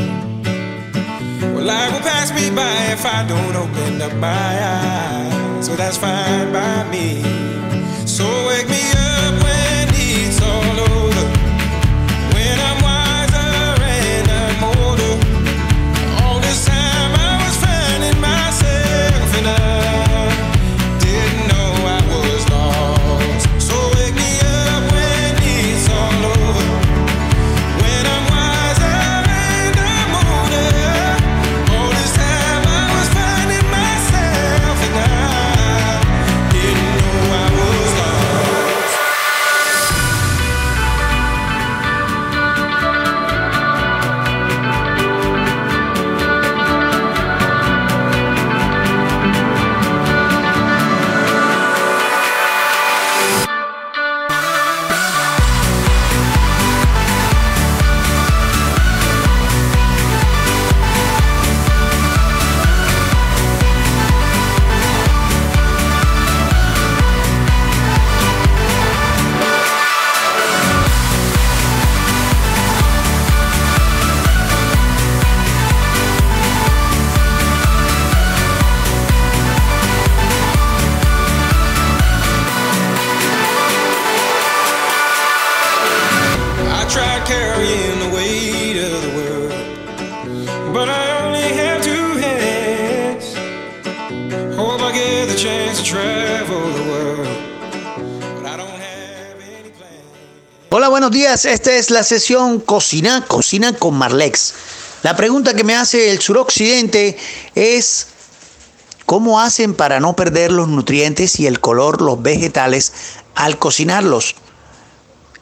[SPEAKER 6] Well, life will pass me by if I don't open up my eyes. So that's fine by me. So wake me up
[SPEAKER 7] buenos días. Esta es la sesión Cocina, Cocina con Marlex. La pregunta que me hace el suroccidente es ¿cómo hacen para no perder los nutrientes y el color los vegetales al cocinarlos?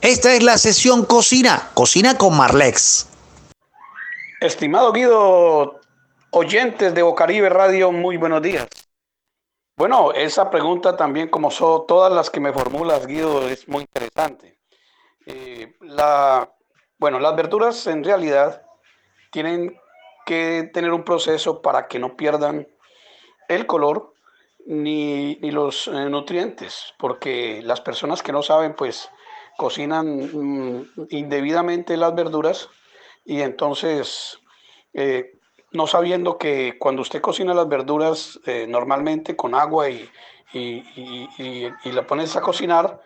[SPEAKER 7] Esta es la sesión Cocina, Cocina con Marlex.
[SPEAKER 8] Estimado Guido, oyentes de Bocaribe Radio, muy buenos días. Bueno, esa pregunta también, como son todas las que me formulas, Guido, es muy interesante. Eh, la, bueno, las verduras en realidad tienen que tener un proceso para que no pierdan el color ni, los eh, nutrientes, porque las personas que no saben, pues cocinan mm, indebidamente las verduras y entonces eh, no sabiendo que cuando usted cocina las verduras normalmente con agua y, y, y, la pones a cocinar,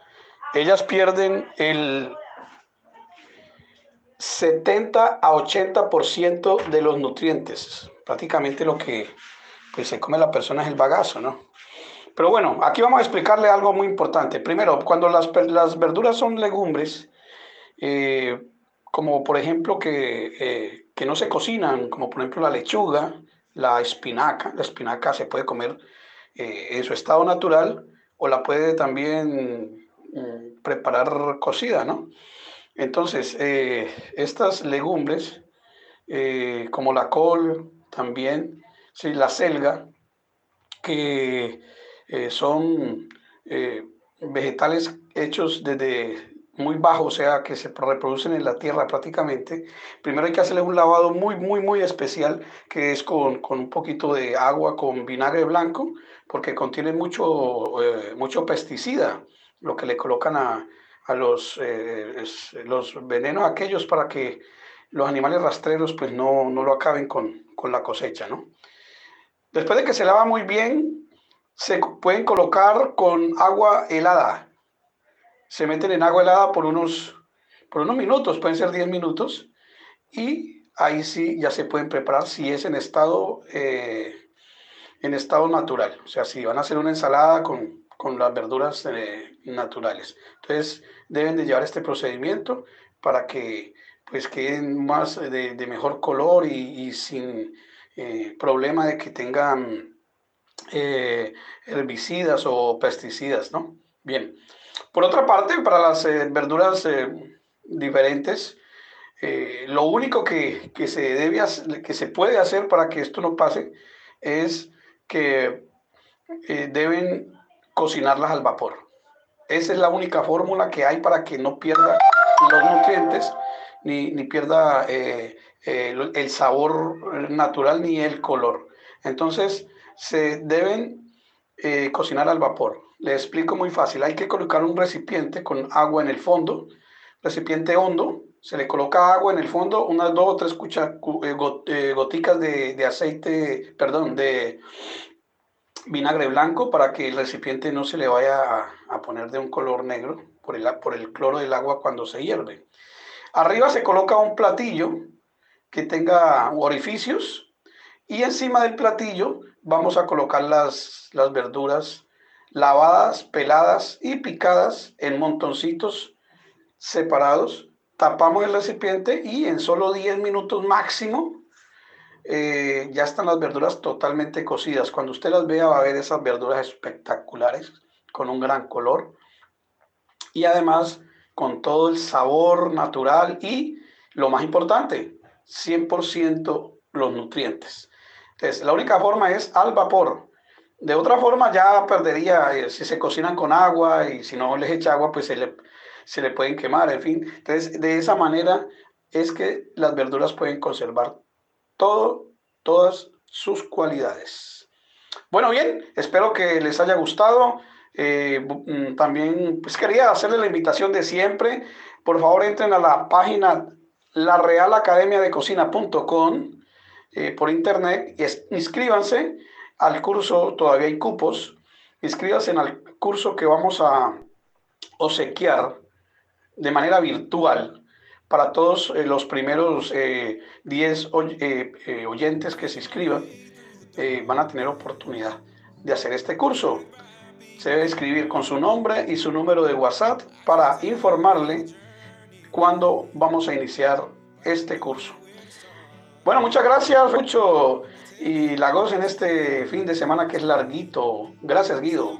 [SPEAKER 8] ellas pierden el 70 a 80% de los nutrientes. Prácticamente lo que pues, se come la persona es el bagazo, ¿no? Pero bueno, aquí vamos a explicarle algo muy importante. Primero, cuando las, las verduras son legumbres, eh, como por ejemplo que, eh, que, no se cocinan, como por ejemplo la lechuga, la espinaca, la espinaca se puede comer eh, en su estado natural o la puede también preparar cocida, ¿no? Entonces, estas legumbres, como la col también, sí, la selga, que eh, son eh, vegetales hechos desde muy bajo, o sea, que se reproducen en la tierra prácticamente. Primero hay que hacerles un lavado muy, muy, muy especial, que es con, con un poquito de agua con vinagre blanco, porque contiene mucho, eh, mucho pesticida, lo que le colocan a, a los, los venenos aquellos para que los animales rastreros pues no, no lo acaben con, con la cosecha, ¿no? Después de que se lava muy bien, se pueden colocar con agua helada. Se meten en agua helada por unos, por unos minutos, pueden ser 10 minutos, y ahí sí ya se pueden preparar si es en estado, eh, en estado natural. O sea, si van a hacer una ensalada con, con las verduras eh, naturales. Entonces, deben de llevar este procedimiento para que pues queden más de, de mejor color y, sin eh, problema de que tengan eh, herbicidas o pesticidas, ¿no? Bien. Por otra parte, para las eh, verduras eh, diferentes, lo único que, que, se debe, que se puede hacer para que esto no pase es que deben cocinarlas al vapor. Esa es la única fórmula que hay para que no pierda los nutrientes ni, ni pierda el sabor natural ni el color. Entonces, se deben eh, cocinar al vapor. Le explico muy fácil. Hay que colocar un recipiente con agua en el fondo, recipiente hondo. Se le coloca agua en el fondo, unas dos o tres eh, eh, goticas de, aceite, perdón, de vinagre blanco para que el recipiente no se le vaya a, poner de un color negro por el, por el cloro del agua cuando se hierve. Arriba se coloca un platillo que tenga orificios y encima del platillo vamos a colocar las, las verduras lavadas, peladas y picadas en montoncitos separados. Tapamos el recipiente y en solo 10 minutos máximo eh, ya están las verduras totalmente cocidas. Cuando usted las vea va a ver esas verduras espectaculares con un gran color y además con todo el sabor natural y lo más importante, 100% los nutrientes. Entonces, la única forma es al vapor. De otra forma ya perdería, eh, si se cocinan con agua y si no les echa agua, pues se le, se le pueden quemar, en fin. Entonces, de esa manera es que las verduras pueden conservar todo, todas sus cualidades. Bueno, bien, espero que les haya gustado. Eh, mm, también pues quería hacerle la invitación de siempre. Por favor, entren a la página la Real Academia de Cocina.com eh, por internet. Inscríbanse al curso, todavía hay cupos. Inscríbanse el curso que vamos a obsequiar de manera virtual para todos eh, los primeros 10 eh, oyentes que se inscriban. van a tener oportunidad de hacer este curso. Se debe escribir con su nombre y su número de WhatsApp para informarle cuándo vamos a iniciar este curso. Bueno, muchas gracias, Rucho, y la goz en este fin de semana que es larguito. Gracias, Guido.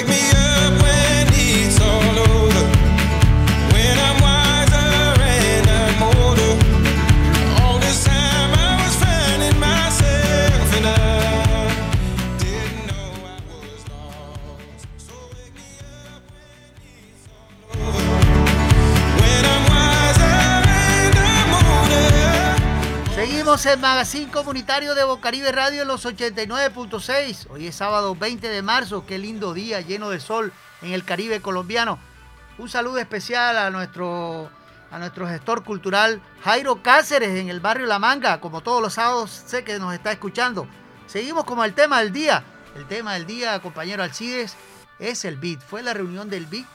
[SPEAKER 1] Seguimos en Magazine Comunitario de Bocaribe Radio en los 89.6. Hoy es sábado 20 de marzo. Qué lindo día lleno de sol en el Caribe colombiano. Un saludo especial a nuestro, a nuestro gestor cultural Jairo Cáceres en el barrio La Manga. Como todos los sábados sé que nos está escuchando. Seguimos con el tema del día. El tema del día, compañero Alcides, es el BID. Fue la reunión del BID.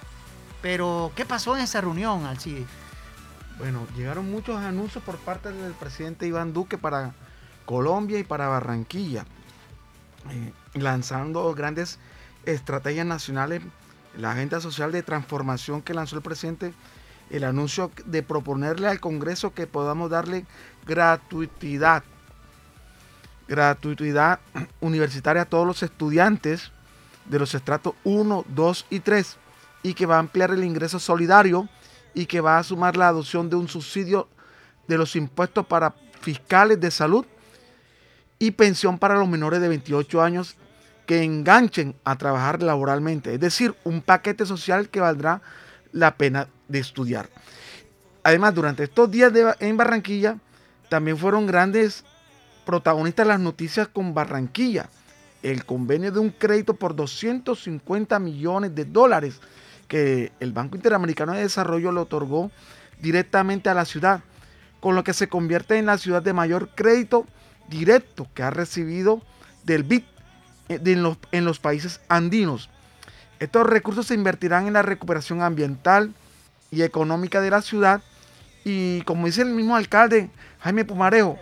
[SPEAKER 1] Pero, ¿qué pasó en esa reunión, Alcides?
[SPEAKER 2] Bueno, llegaron muchos anuncios por parte del presidente Iván Duque para Colombia y para Barranquilla, eh, lanzando grandes estrategias nacionales, la agenda social de transformación que lanzó el presidente, el anuncio de proponerle al Congreso que podamos darle gratuidad, gratuidad universitaria a todos los estudiantes de los estratos 1, 2 y 3 y que va a ampliar el ingreso solidario y que va a sumar la adopción de un subsidio de los impuestos para fiscales de salud y pensión para los menores de 28 años que enganchen a trabajar laboralmente. Es decir, un paquete social que valdrá la pena de estudiar. Además, durante estos días en Barranquilla, también fueron grandes protagonistas las noticias con Barranquilla. El convenio de un crédito por 250 millones de dólares que el Banco Interamericano de Desarrollo le otorgó directamente a la ciudad, con lo que se convierte en la ciudad de mayor crédito directo que ha recibido del BID eh, en, los, en los países andinos. Estos recursos se invertirán en la recuperación ambiental y económica de la ciudad y como dice el mismo alcalde Jaime Pumarejo,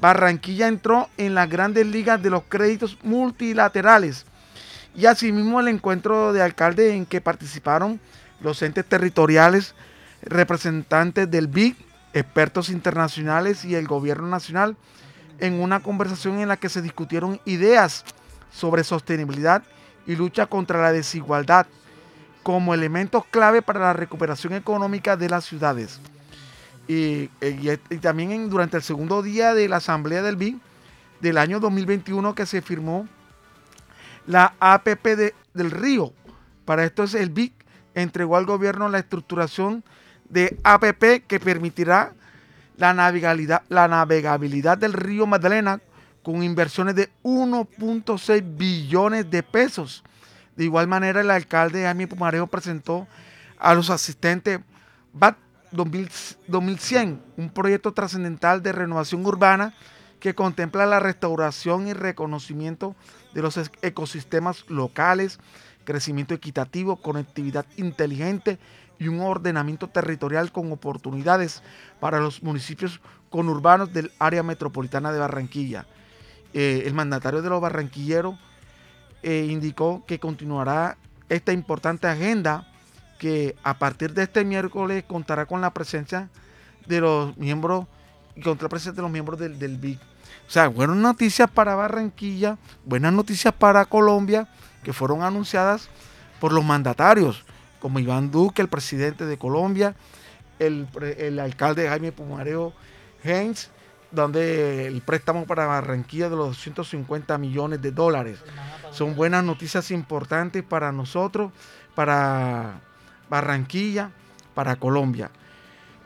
[SPEAKER 2] Barranquilla entró en las grandes ligas de los créditos multilaterales y asimismo el encuentro de alcaldes en que participaron los entes territoriales, representantes del BID, expertos internacionales y el gobierno nacional en una conversación en la que se discutieron ideas sobre sostenibilidad y lucha contra la desigualdad como elementos clave para la recuperación económica de las ciudades. Y, y también durante el segundo día de la Asamblea del BID del año 2021 que se firmó la APP de- del Río. Para esto es el BIC entregó al gobierno la estructuración de APP que permitirá la navegabilidad, la navegabilidad del río Magdalena con inversiones de 1.6 billones de pesos. De igual manera, el alcalde Jaime Pumarejo presentó a los asistentes BAT 2000 2100, un proyecto trascendental de renovación urbana que contempla la restauración y reconocimiento de los es- ecosistemas locales, crecimiento equitativo, conectividad inteligente y un ordenamiento territorial con oportunidades para los municipios conurbanos del área metropolitana de Barranquilla. Eh, el mandatario de los barranquilleros eh, indicó que continuará esta importante agenda que a partir de este miércoles contará con la presencia de los miembros y contra la presencia de los miembros del, del BIC. O sea, buenas noticias para Barranquilla, buenas noticias para Colombia, que fueron anunciadas por los mandatarios, como Iván Duque, el presidente de Colombia, el, el alcalde Jaime Pumareo Heinz, donde el préstamo para Barranquilla de los 250 millones de dólares. Son buenas noticias importantes para nosotros, para Barranquilla, para Colombia.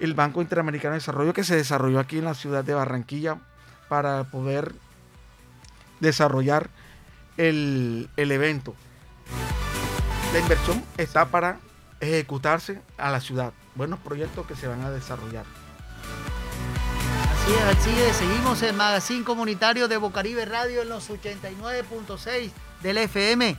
[SPEAKER 2] El Banco Interamericano de Desarrollo que se desarrolló aquí en la ciudad de Barranquilla para poder desarrollar el, el evento. La inversión está para ejecutarse a la ciudad. Buenos proyectos que se van a desarrollar.
[SPEAKER 1] Así es, así es. Seguimos en Magazine Comunitario de Bocaribe Radio en los 89.6 del FM.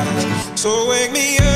[SPEAKER 6] So wake me up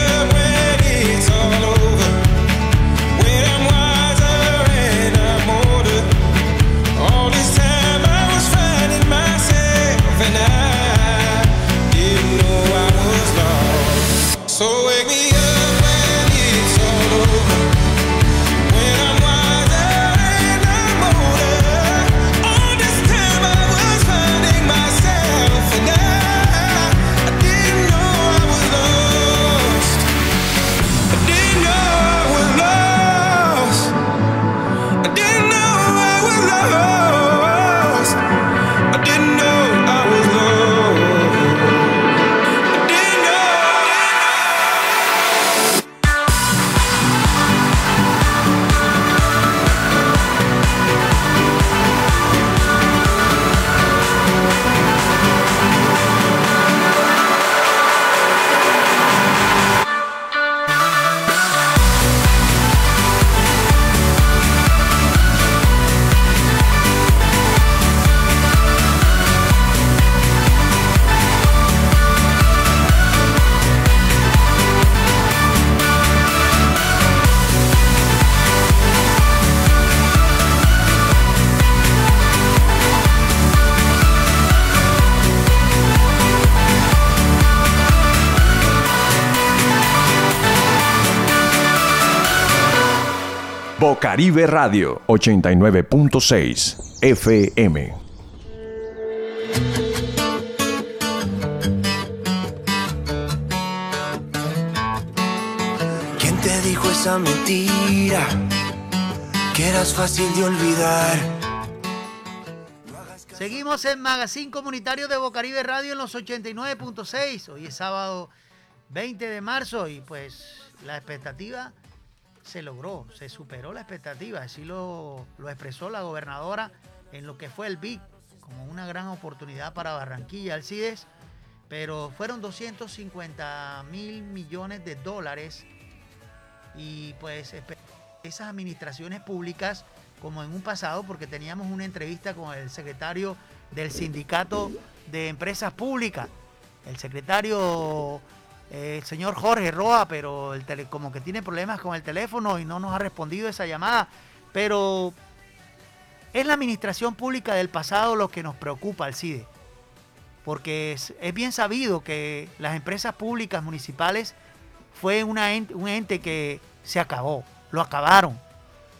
[SPEAKER 9] Bocaribe Radio 89.6 FM.
[SPEAKER 10] ¿Quién te dijo esa mentira? Que eras fácil de olvidar.
[SPEAKER 1] Seguimos en Magazine Comunitario de Bocaribe Radio en los 89.6. Hoy es sábado 20 de marzo y pues la expectativa se logró, se superó la expectativa. Así lo, lo expresó la gobernadora en lo que fue el BIC como una gran oportunidad para Barranquilla, Alcides. Pero fueron 250 mil millones de dólares y pues esas administraciones públicas como en un pasado, porque teníamos una entrevista con el secretario del sindicato de empresas públicas, el secretario, el señor Jorge Roa, pero el tele- como que tiene problemas con el teléfono y no nos ha respondido esa llamada, pero es la administración pública del pasado lo que nos preocupa, Alcide, porque es, bien sabido que las empresas públicas municipales fue una un ente que se acabó, lo acabaron.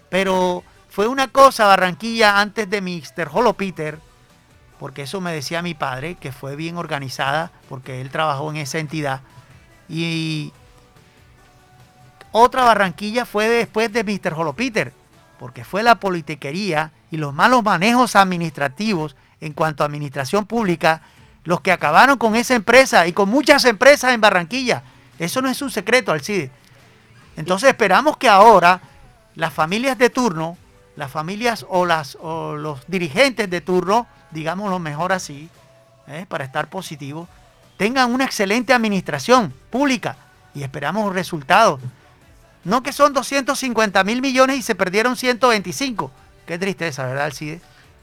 [SPEAKER 1] Pero fue una cosa Barranquilla antes de Mr. Holo Peter, porque eso me decía mi padre, que fue bien organizada, porque él trabajó en esa entidad. Y otra Barranquilla fue después de Mr. Holo Peter, porque fue la politiquería y los malos manejos administrativos en cuanto a administración pública los que acabaron con esa empresa y con muchas empresas en Barranquilla. Eso no es un secreto, Alcide. Entonces esperamos que ahora las familias de turno, las familias o, las, o los dirigentes de turno, digámoslo mejor así, ¿eh? para estar positivos, tengan una excelente administración pública y esperamos resultados. No que son 250 mil millones y se perdieron 125. Qué tristeza, ¿verdad, Alcide?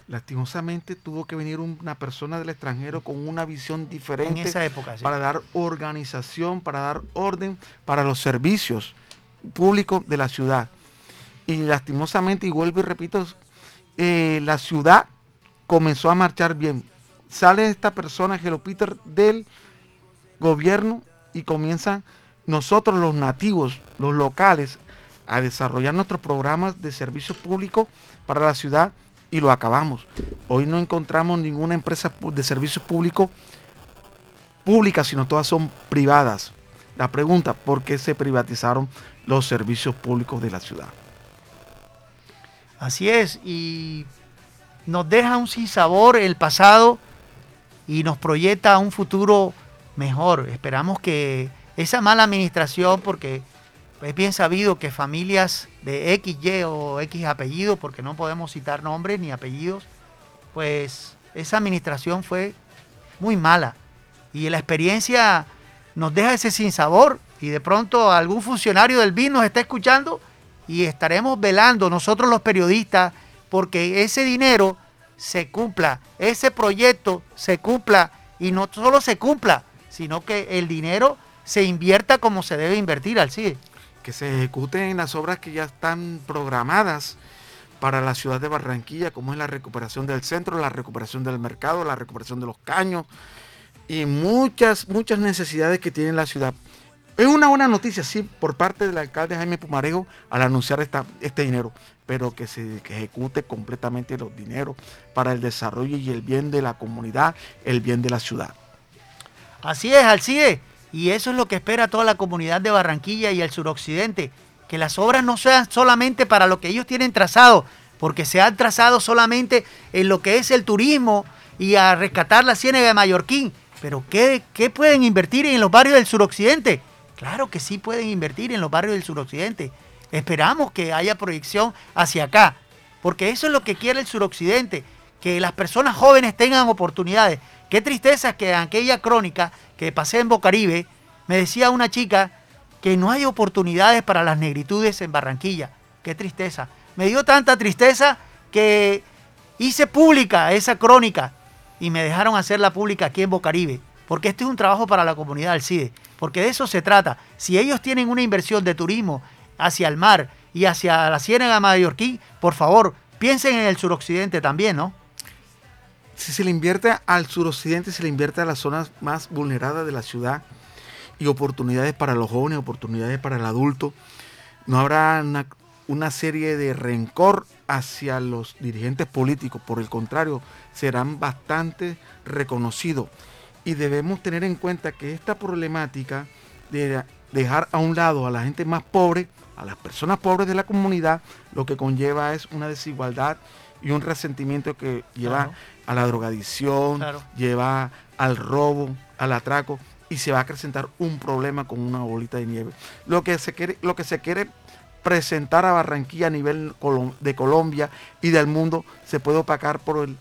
[SPEAKER 2] Lastimosamente tuvo que venir una persona del extranjero con una visión diferente
[SPEAKER 1] En esa época, sí.
[SPEAKER 2] para dar organización, para dar orden para los servicios públicos de la ciudad. Y lastimosamente, y vuelvo y repito, eh, la ciudad comenzó a marchar bien. Sale esta persona, Gelo Peter, del gobierno y comienzan nosotros los nativos, los locales, a desarrollar nuestros programas de servicio público para la ciudad y lo acabamos. Hoy no encontramos ninguna empresa de servicio público pública, sino todas son privadas. La pregunta, ¿por qué se privatizaron los servicios públicos de la ciudad?
[SPEAKER 1] Así es, y nos deja un sinsabor el pasado y nos proyecta un futuro mejor. Esperamos que esa mala administración, porque es bien sabido que familias de X, Y o X apellido, porque no podemos citar nombres ni apellidos, pues esa administración fue muy mala. Y la experiencia nos deja ese sinsabor y de pronto algún funcionario del BIN nos está escuchando y estaremos velando nosotros los periodistas porque ese dinero se cumpla, ese proyecto se cumpla y no solo se cumpla, sino que el dinero se invierta como se debe invertir al CIE.
[SPEAKER 2] Que se ejecuten las obras que ya están programadas para la ciudad de Barranquilla, como es la recuperación del centro, la recuperación del mercado, la recuperación de los caños y muchas, muchas necesidades que tiene la ciudad. Es una buena noticia, sí, por parte del alcalde Jaime Pumarejo al anunciar esta, este dinero, pero que se ejecute completamente los dineros para el desarrollo y el bien de la comunidad, el bien de la ciudad.
[SPEAKER 1] Así es, Alcide. Y eso es lo que espera toda la comunidad de Barranquilla y el suroccidente. Que las obras no sean solamente para lo que ellos tienen trazado, porque se han trazado solamente en lo que es el turismo y a rescatar la ciénaga de Mallorquín. Pero ¿qué, qué pueden invertir en los barrios del suroccidente? Claro que sí pueden invertir en los barrios del suroccidente. Esperamos que haya proyección hacia acá, porque eso es lo que quiere el suroccidente, que las personas jóvenes tengan oportunidades. Qué tristeza que en aquella crónica que pasé en Bocaribe, me decía una chica que no hay oportunidades para las negritudes en Barranquilla. Qué tristeza. Me dio tanta tristeza que hice pública esa crónica y me dejaron hacerla pública aquí en Bocaribe, porque este es un trabajo para la comunidad del CIDE, porque de eso se trata. Si ellos tienen una inversión de turismo hacia el mar y hacia la Ciénaga Mallorquín, por favor, piensen en el suroccidente también, ¿no?
[SPEAKER 2] Si se le invierte al suroccidente, se le invierte a las zonas más vulneradas de la ciudad y oportunidades para los jóvenes, oportunidades para el adulto. No habrá una, una serie de rencor hacia los dirigentes políticos, por el contrario, serán bastante reconocidos. Y debemos tener en cuenta que esta problemática de dejar a un lado a la gente más pobre, a las personas pobres de la comunidad, lo que conlleva es una desigualdad y un resentimiento que lleva a la drogadicción, lleva al robo, al atraco y se va a acrecentar un problema con una bolita de nieve. Lo que se quiere, lo que se quiere presentar a Barranquilla a nivel de Colombia y del mundo se puede opacar por el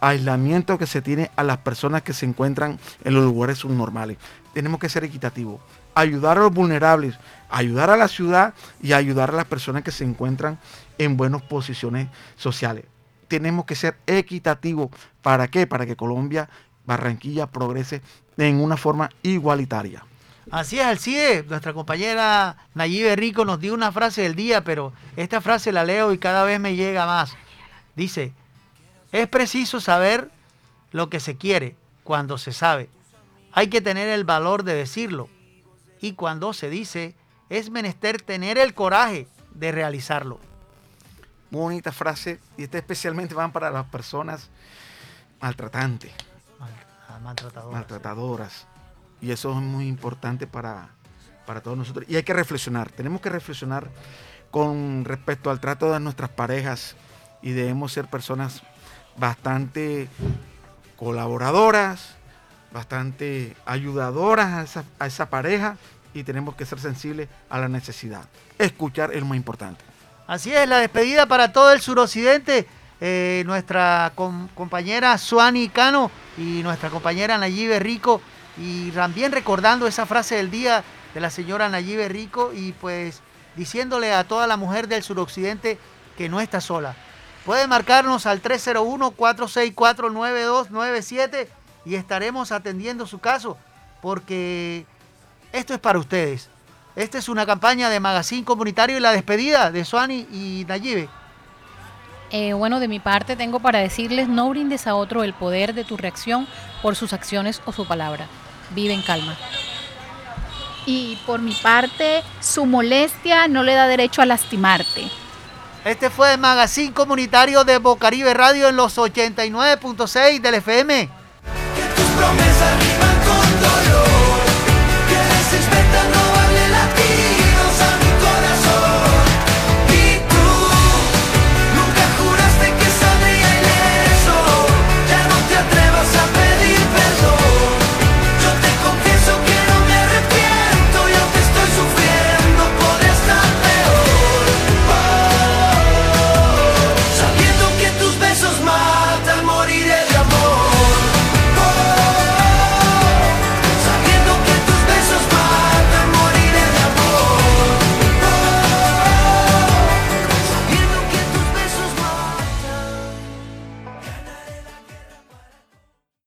[SPEAKER 2] aislamiento que se tiene a las personas que se encuentran en los lugares subnormales. Tenemos que ser equitativos, ayudar a los vulnerables, ayudar a la ciudad y ayudar a las personas que se encuentran en buenas posiciones sociales. Tenemos que ser equitativos. ¿Para qué? Para que Colombia, Barranquilla progrese en una forma igualitaria.
[SPEAKER 1] Así es, Alcide. Nuestra compañera Nayibe Rico nos dio una frase del día, pero esta frase la leo y cada vez me llega más. Dice, es preciso saber lo que se quiere cuando se sabe. Hay que tener el valor de decirlo. Y cuando se dice, es menester tener el coraje de realizarlo.
[SPEAKER 2] Muy bonita frase y esta especialmente van para las personas maltratantes,
[SPEAKER 1] ah, maltratadoras.
[SPEAKER 2] maltratadoras. Y eso es muy importante para, para todos nosotros. Y hay que reflexionar, tenemos que reflexionar con respecto al trato de nuestras parejas y debemos ser personas bastante colaboradoras, bastante ayudadoras a esa, a esa pareja y tenemos que ser sensibles a la necesidad. Escuchar es lo más importante.
[SPEAKER 1] Así es, la despedida para todo el suroccidente. Eh, nuestra compañera Suani Cano y nuestra compañera Nayibe Rico. Y también recordando esa frase del día de la señora Nayibe Rico y pues diciéndole a toda la mujer del suroccidente que no está sola. Puede marcarnos al 301-464-9297 y estaremos atendiendo su caso porque esto es para ustedes. Esta es una campaña de Magazine Comunitario y la despedida de Suani y Nayibe.
[SPEAKER 4] Eh, bueno, de mi parte tengo para decirles, no brindes a otro el poder de tu reacción por sus acciones o su palabra. Vive en calma.
[SPEAKER 3] Y por mi parte, su molestia no le da derecho a lastimarte.
[SPEAKER 1] Este fue el Magazine Comunitario de Bocaribe Radio en los 89.6 del FM.